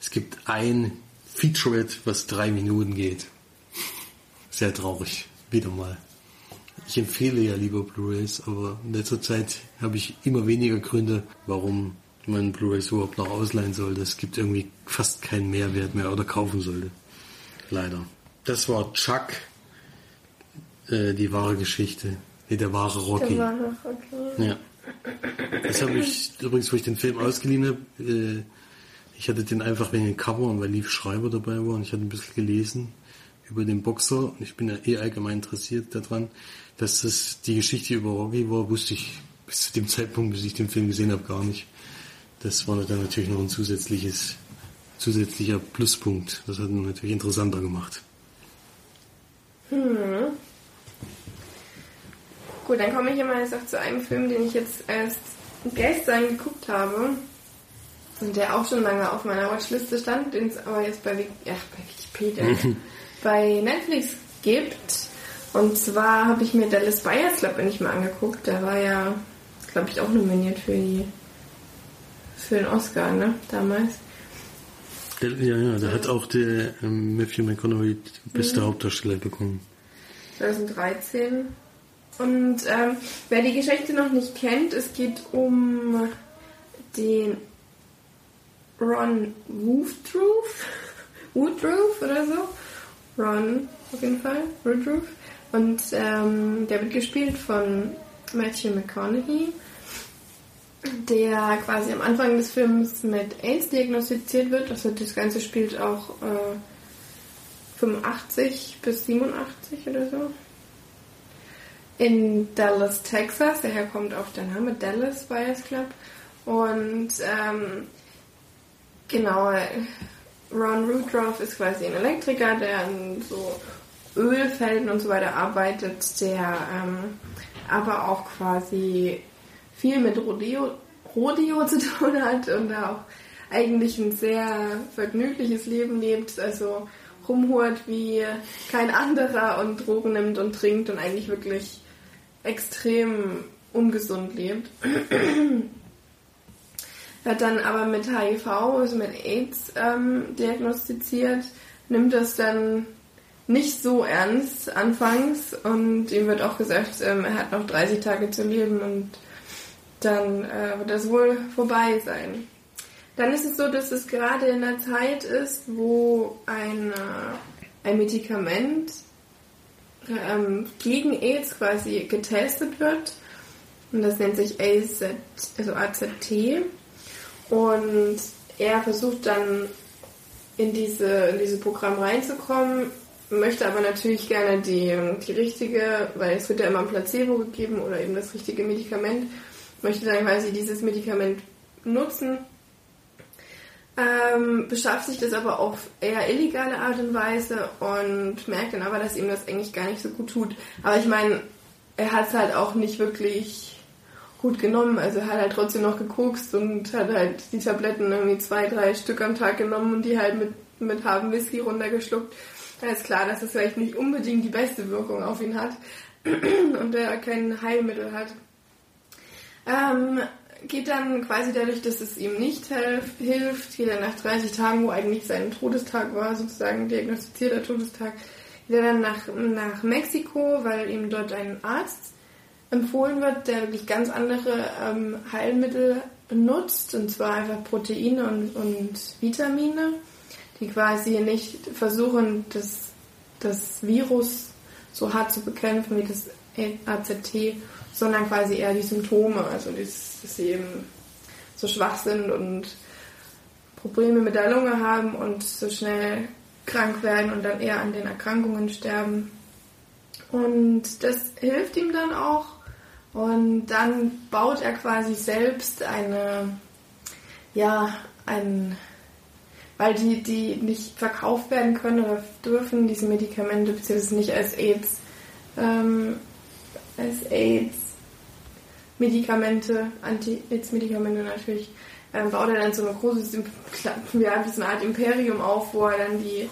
Es gibt ein Featurette, was drei Minuten geht. Sehr traurig. Wieder mal. Ich empfehle ja lieber Blu-rays, aber in letzter Zeit habe ich immer weniger Gründe, warum man Blu-rays überhaupt noch ausleihen sollte. Es gibt irgendwie fast keinen Mehrwert mehr oder kaufen sollte. Leider. Das war Chuck, äh, die wahre Geschichte. Nee, der wahre Rocky. Der wahre Rocky. Ja. Das habe ich übrigens, wo ich den Film ausgeliehen habe, äh, ich hatte den einfach wegen dem Cover und weil Lief Schreiber dabei war und ich hatte ein bisschen gelesen über den Boxer und ich bin ja eh allgemein interessiert daran dass das die Geschichte über Rocky war, wusste ich bis zu dem Zeitpunkt, bis ich den Film gesehen habe, gar nicht. Das war dann natürlich noch ein zusätzliches, zusätzlicher Pluspunkt. Das hat ihn natürlich interessanter gemacht. Hm. Gut, dann komme ich immer jetzt auch zu einem Film, den ich jetzt erst gestern geguckt habe. Und der auch schon lange auf meiner Watchliste stand, den es aber jetzt bei, ja, bei Wikipedia, bei Netflix gibt. Und zwar habe ich mir Dallas Buyers Club nicht mal angeguckt. Der war ja, glaube ich, auch nominiert für die für den Oscar, ne? Damals. Ja, ja, der hat auch der ähm, Matthew McConaughey beste mhm. Hauptdarsteller bekommen. 2013. Und ähm, wer die Geschichte noch nicht kennt, es geht um den Ron Woodruff, Woodruff oder so. Ron, auf jeden Fall, Woodruff. Und ähm, der wird gespielt von Matthew McConaughey, der quasi am Anfang des Films mit AIDS diagnostiziert wird. Also das Ganze spielt auch äh, 85 bis 87 oder so. In Dallas, Texas. Daher kommt auch der Name Dallas Buyers Club. Und ähm, genau, Ron Rudroff ist quasi ein Elektriker, der so Ölfelden und so weiter arbeitet, der ähm, aber auch quasi viel mit Rodeo, Rodeo zu tun hat und da auch eigentlich ein sehr vergnügliches Leben lebt, also rumhurt wie kein anderer und Drogen nimmt und trinkt und eigentlich wirklich extrem ungesund lebt. Wird dann aber mit HIV, also mit AIDS ähm, diagnostiziert, nimmt das dann nicht so ernst anfangs und ihm wird auch gesagt, ähm, er hat noch 30 Tage zu leben und dann äh, wird das wohl vorbei sein. Dann ist es so, dass es gerade in der Zeit ist, wo ein, äh, ein Medikament ähm, gegen AIDS quasi getestet wird. Und das nennt sich AZ, also AZT. Und er versucht dann in diese, in dieses Programm reinzukommen, möchte aber natürlich gerne die, die richtige, weil es wird ja immer ein Placebo gegeben oder eben das richtige Medikament, möchte dann quasi dieses Medikament nutzen, ähm, beschafft sich das aber auf eher illegale Art und Weise und merkt dann aber, dass ihm das eigentlich gar nicht so gut tut. Aber ich meine, er hat es halt auch nicht wirklich gut genommen. Also er hat halt trotzdem noch gekokst und hat halt die Tabletten irgendwie zwei, drei Stück am Tag genommen und die halt mit, mit halbem Whisky runtergeschluckt. Da ist klar, dass es vielleicht nicht unbedingt die beste Wirkung auf ihn hat und er kein Heilmittel hat. Ähm, geht dann quasi dadurch, dass es ihm nicht hilft, geht er nach 30 Tagen, wo eigentlich sein Todestag war, sozusagen diagnostizierter Todestag, geht der dann nach, nach Mexiko, weil ihm dort ein Arzt empfohlen wird, der wirklich ganz andere ähm, Heilmittel benutzt, und zwar einfach Proteine und, und Vitamine, die quasi nicht versuchen, das, das Virus so hart zu bekämpfen wie das AZT, sondern quasi eher die Symptome, also dass, dass sie eben so schwach sind und Probleme mit der Lunge haben und so schnell krank werden und dann eher an den Erkrankungen sterben. Und das hilft ihm dann auch. Und dann baut er quasi selbst eine, ja, ein, weil die, die nicht verkauft werden können oder dürfen, diese Medikamente, beziehungsweise nicht als AIDS, ähm, als AIDS Medikamente, Anti-AIDS-Medikamente natürlich, ähm, baut er dann so ein großes, ja, so eine Art Imperium auf, wo er dann die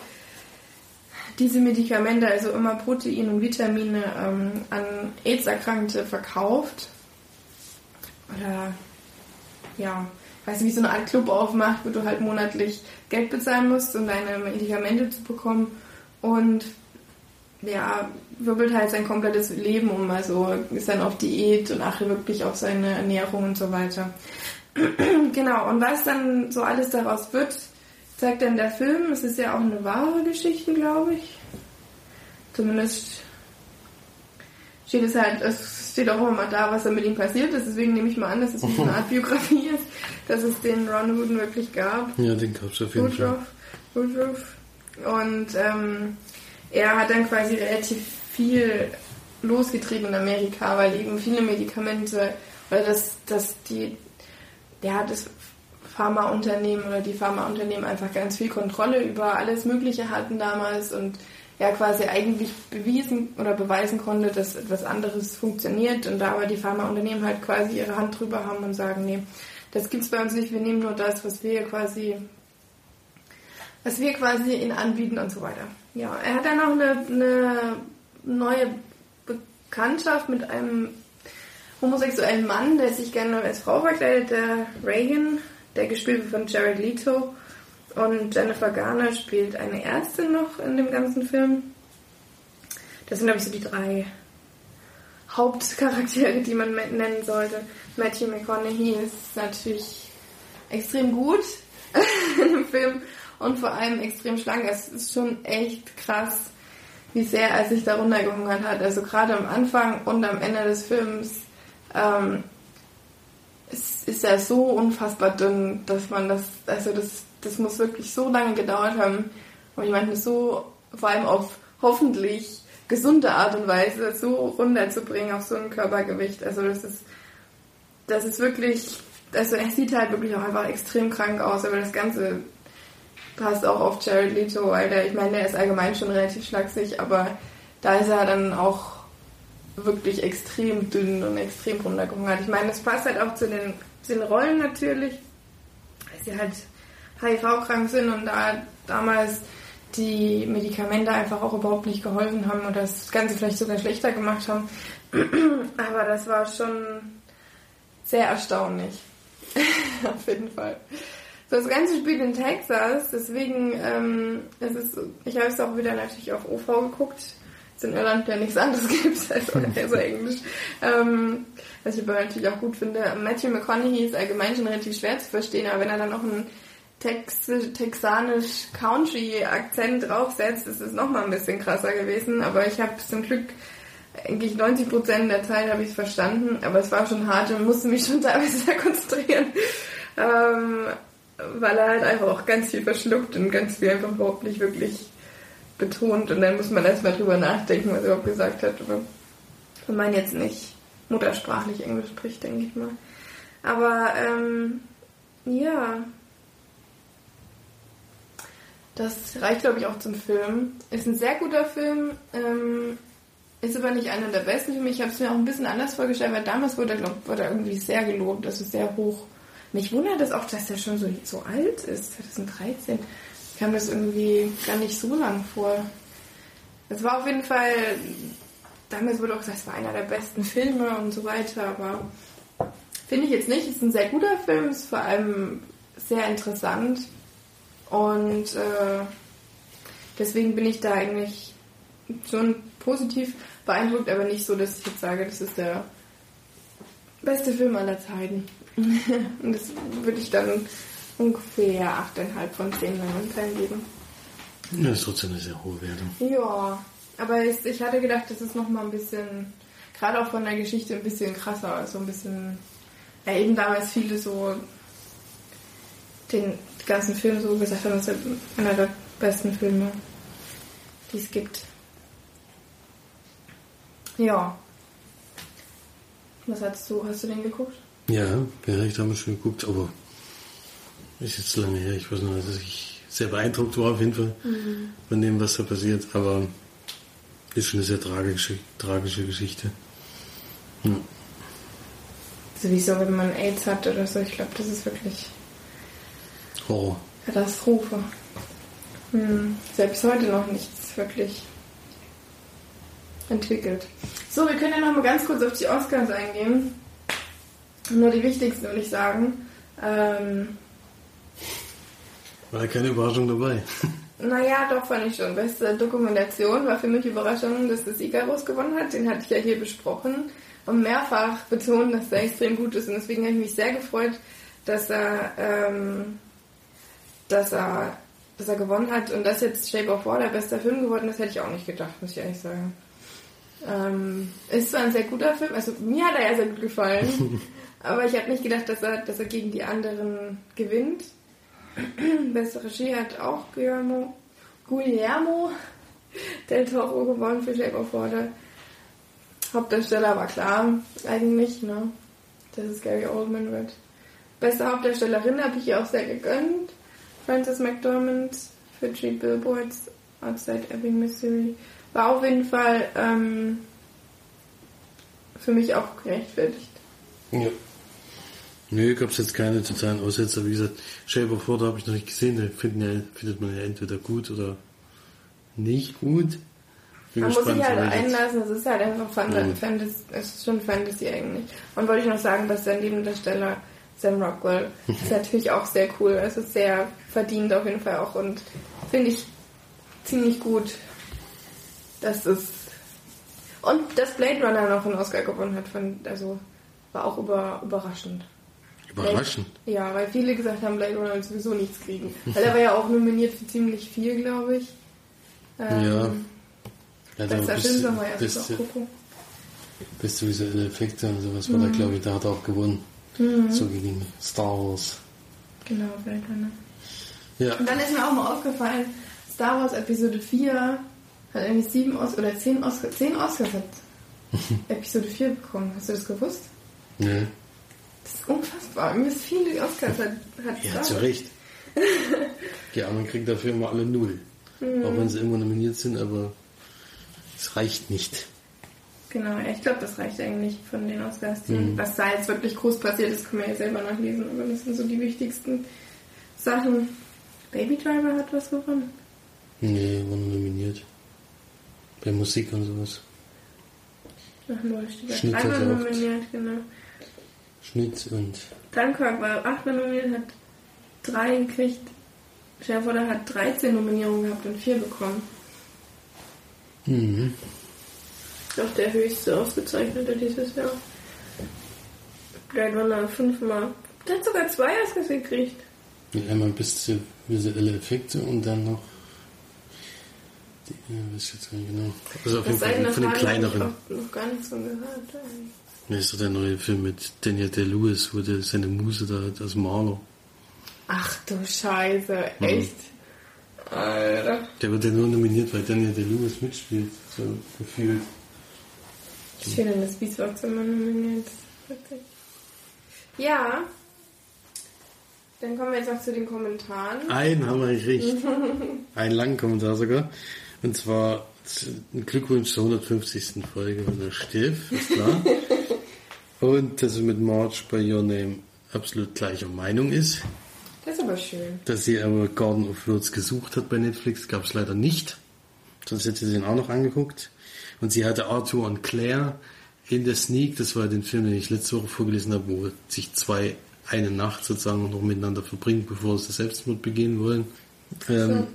diese Medikamente, also immer Protein und Vitamine ähm, an AIDS-Erkrankte verkauft. Oder ja, weiß nicht, wie so eine Art Club aufmacht, wo du halt monatlich Geld bezahlen musst, um deine Medikamente zu bekommen. Und ja, wirbelt halt sein komplettes Leben um, also ist dann auf Diät und achtet wirklich auf seine Ernährung und so weiter. genau, und was dann so alles daraus wird, zeigt dann der Film. Es ist ja auch eine wahre Geschichte, glaube ich. Zumindest steht es halt, es steht auch immer mal da, was da mit ihm passiert ist. Deswegen nehme ich mal an, dass es eine Art Biografie ist, dass es den Ron Wooden wirklich gab. Ja, den gab es auf jeden Fall. Woodruff. Und ähm, er hat dann quasi relativ viel losgetrieben in Amerika, weil eben viele Medikamente oder dass das die ja das Pharmaunternehmen oder die Pharmaunternehmen einfach ganz viel Kontrolle über alles Mögliche hatten damals und ja quasi eigentlich bewiesen oder beweisen konnte, dass etwas anderes funktioniert und da aber die Pharmaunternehmen halt quasi ihre Hand drüber haben und sagen, nee, das gibt's bei uns nicht, wir nehmen nur das, was wir quasi was wir quasi ihnen anbieten und so weiter. Ja, er hat dann auch eine, eine neue Bekanntschaft mit einem homosexuellen Mann, der sich gerne als Frau verkleidet, der Reagan, der gespielt wird von Jared Leto. Und Jennifer Garner spielt eine Ärztin noch in dem ganzen Film. Das sind, glaube ich, so die drei Hauptcharaktere, die man nennen sollte. Matthew McConaughey ist natürlich extrem gut in dem Film und vor allem extrem schlank. Es ist schon echt krass, wie sehr er sich da runtergehungert hat. Also gerade am Anfang und am Ende des Films ähm, ist, er so unfassbar dünn, dass man das, also das, das muss wirklich so lange gedauert haben, um jemanden so, vor allem auf hoffentlich gesunde Art und Weise so runterzubringen auf so ein Körpergewicht. Also das ist, das ist wirklich, also er sieht halt wirklich auch einfach extrem krank aus, aber das Ganze passt auch auf Jared Leto, Alter. Ich meine, der ist allgemein schon relativ schlaksig, aber da ist er dann auch wirklich extrem dünn und extrem runtergehungert. Ich meine, es passt halt auch zu den, den Rollen natürlich, weil sie halt HIV-krank sind und da damals die Medikamente einfach auch überhaupt nicht geholfen haben und das Ganze vielleicht sogar schlechter gemacht haben. Aber das war schon sehr erstaunlich. Auf jeden Fall. Das Ganze spielt in Texas, deswegen ähm, es ist ich habe es auch wieder natürlich auf OV geguckt. Es in Irland ja nichts anderes gibt als also Englisch. Ähm, was ich aber natürlich auch gut finde. Matthew McConaughey ist allgemein schon relativ schwer zu verstehen, aber wenn er dann noch einen Tex texanisch Country-Akzent draufsetzt, ist es nochmal ein bisschen krasser gewesen. Aber ich habe zum Glück eigentlich 90 Prozent der Zeit habe ich es verstanden, aber es war schon hart und musste mich schon teilweise sehr konzentrieren. Ähm, weil er halt einfach auch ganz viel verschluckt und ganz viel einfach überhaupt nicht wirklich betont. Und dann muss man erstmal drüber nachdenken, was er überhaupt gesagt hat. Aber wenn man jetzt nicht muttersprachlich Englisch spricht, denke ich mal. Aber ähm, ja, das reicht, glaube ich, auch zum Film. Ist ein sehr guter Film. Ähm, ist aber nicht einer der besten für mich. Ich habe es mir auch ein bisschen anders vorgestellt, weil damals wurde er, glaub, wurde er irgendwie sehr gelobt. Ist sehr hoch mich wundert es auch, dass er schon so, so alt ist, 2013. Kam das irgendwie gar nicht so lang vor. Es war auf jeden Fall, damals wurde auch gesagt, es war einer der besten Filme und so weiter, aber finde ich jetzt nicht. Es ist ein sehr guter Film, ist vor allem sehr interessant und äh, deswegen bin ich da eigentlich schon positiv beeindruckt, aber nicht so, dass ich jetzt sage, das ist der beste Film aller Zeiten. Und das würde ich dann ungefähr 8,5 von 10 Leinwandperlen geben. Das ist trotzdem eine sehr hohe Wertung. Ja, aber ich, ich hatte gedacht, das ist nochmal ein bisschen, gerade auch von der Geschichte ein bisschen krasser, also ein bisschen, ja eben damals viele so den ganzen Film so gesagt haben, das ist einer der besten Filme, die es gibt. Ja. Was hast du, hast du den geguckt? Ja, ja, ich damals schon geguckt, aber ist jetzt lange her. Ich weiß nur, dass ich sehr beeindruckt war auf jeden Fall mhm. von dem, was da passiert. Aber ist schon eine sehr tragische, tragische Geschichte. Ja. Sowieso, wenn man AIDS hat oder so, ich glaube, das ist wirklich Horror. Katastrophe. Hm. Selbst heute noch nichts wirklich entwickelt. So, wir können ja noch mal ganz kurz auf die Oscars eingehen. Nur die wichtigsten würde ich sagen. Ähm, war keine Überraschung dabei. Naja, doch fand ich schon. Beste Dokumentation war für mich Überraschung, dass das Icarus gewonnen hat. Den hatte ich ja hier besprochen und mehrfach betont, dass er extrem gut ist. Und deswegen habe ich mich sehr gefreut, dass er, ähm, dass er, dass er gewonnen hat. Und dass jetzt Shape of Water bester Film geworden ist, hätte ich auch nicht gedacht, muss ich ehrlich sagen. Ähm, ist zwar ein sehr guter Film, also mir hat er ja sehr gut gefallen, aber ich habe nicht gedacht, dass er, dass er gegen die anderen gewinnt. Beste Regie hat auch Guillermo, Guillermo del Toro gewonnen für Shape of Water. Hauptdarsteller war klar, eigentlich, ne? Dass es Gary Oldman wird. Beste Hauptdarstellerin habe ich ihr auch sehr gegönnt. Frances McDormand für Three Billboards Outside Ebbing, Missouri. War auf jeden Fall ähm, für mich auch gerechtfertigt. Ja. Nö, gab es jetzt keine totalen Aussetzer. Wie gesagt, Shape of Water habe ich noch nicht gesehen. Den finden ja, findet man ja entweder gut oder nicht gut. Bin man muss sich halt einlassen, es ist halt einfach Fantasy, Fantasy, es ist schon Fantasy eigentlich. Und wollte ich noch sagen, dass der Nebendarsteller Sam Rockwell ist natürlich auch sehr cool. Es ist sehr verdient auf jeden Fall auch und finde ich ziemlich gut, dass es und dass Blade Runner noch einen Oscar gewonnen hat, von, also war auch über, überraschend. Überraschend? Ja, weil viele gesagt haben, Blade Runner wird sowieso nichts kriegen. Weil er war ja auch nominiert für ziemlich viel, glaube ich. Ähm, ja. ja Bester Film soll man erst beste, gucken. Beste visuelle Effekte und sowas mhm. war da, glaube ich, da hat er auch gewonnen. Mhm. So gegen Star Wars. Genau, Blade Runner. Ja. Und dann ist mir auch mal aufgefallen, Star Wars Episode 4 hat irgendwie sieben Os oder zehn Oscars, zehn Oscars hat Episode 4 bekommen. Hast du das gewusst? Nee. Das ist unfassbar. Mir ist viele Oscars hat, hat Ja, zu Recht. Die anderen kriegen dafür immer alle null. Mhm. Auch wenn sie immer nominiert sind, aber es reicht nicht. Genau, ich glaube, das reicht eigentlich von den Oscars. Mhm. Was da jetzt wirklich groß passiert ist, können wir ja selber nachlesen, aber das sind so die wichtigsten Sachen. Baby Driver hat was gewonnen. Nee, war nominiert. Bei Musik und sowas. Ach, nur Schnitt Dreimal nominiert, genau. Schnitt und. Dunkirk war achtmal nominiert, hat drei gekriegt. Sherwood hat 13 Nominierungen gehabt und vier bekommen. Mhm. Doch der höchste ausgezeichnete dieses Jahr. Blade Runner fünfmal. Der hat sogar zwei Oscars gekriegt. Einmal bis zu visuelle Effekte und dann noch die, ja, weiß ich jetzt gar nicht genau. Also auf jeden Fall von den kleineren. Ich noch gar nichts von gehört. Das ist doch der neue Film mit Daniel Day-Lewis, wo der seine Muse da hat als Maler. Ach du Scheiße, echt? Mhm. Alter. Der wird ja nur nominiert, weil Daniel Day-Lewis mitspielt, so gefühlt. Ich finde, das Beatbox immer nominiert. Ja. Dann kommen wir jetzt noch zu den Kommentaren. Einen haben wir gekriegt. Einen langen Kommentar sogar. Und zwar ein Glückwunsch zur 150. Folge von der Stift, ist klar. Und dass sie mit Marge bei Your Name absolut gleicher Meinung ist. Das ist aber schön. Dass sie aber Garden of Words gesucht hat bei Netflix, gab es leider nicht. Sonst hätte sie den auch noch angeguckt. Und sie hatte Arthur und Claire in der Sneak, das war den Film, den ich letzte Woche vorgelesen habe, wo sich zwei eine Nacht sozusagen noch miteinander verbringen, bevor sie Selbstmord begehen wollen. Ähm,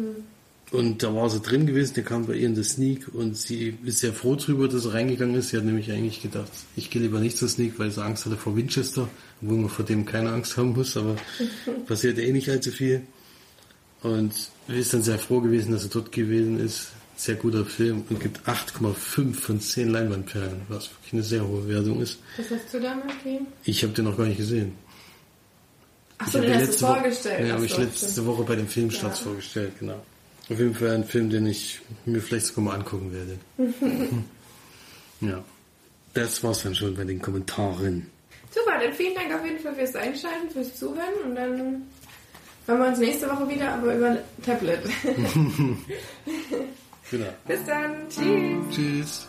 Und da war sie drin gewesen, der kam bei ihr in der Sneak und sie ist sehr froh drüber, dass er reingegangen ist. Sie hat nämlich eigentlich gedacht, ich gehe lieber nicht zur Sneak, weil sie Angst hatte vor Winchester, obwohl man vor dem keine Angst haben muss, aber passiert eh nicht allzu viel. Und sie ist dann sehr froh gewesen, dass er dort gewesen ist. Sehr guter Film und gibt 8,5 von 10 Leinwandperlen, was wirklich eine sehr hohe Wertung ist. Was hast du damit gegeben? Ich habe den noch gar nicht gesehen. Achso, den hast du letzte Woche- vorgestellt. Ja, habe ich letzte stimmt. Woche bei dem Filmstarts Ja. vorgestellt, genau. Auf jeden Fall ein Film, den ich mir vielleicht sogar mal angucken werde. ja. Das war's dann schon bei den Kommentaren. Super, dann vielen Dank auf jeden Fall fürs Einschalten, fürs Zuhören und dann hören wir uns nächste Woche wieder, aber über Tablet. Genau. Bis dann. Tschüss. Tschüss.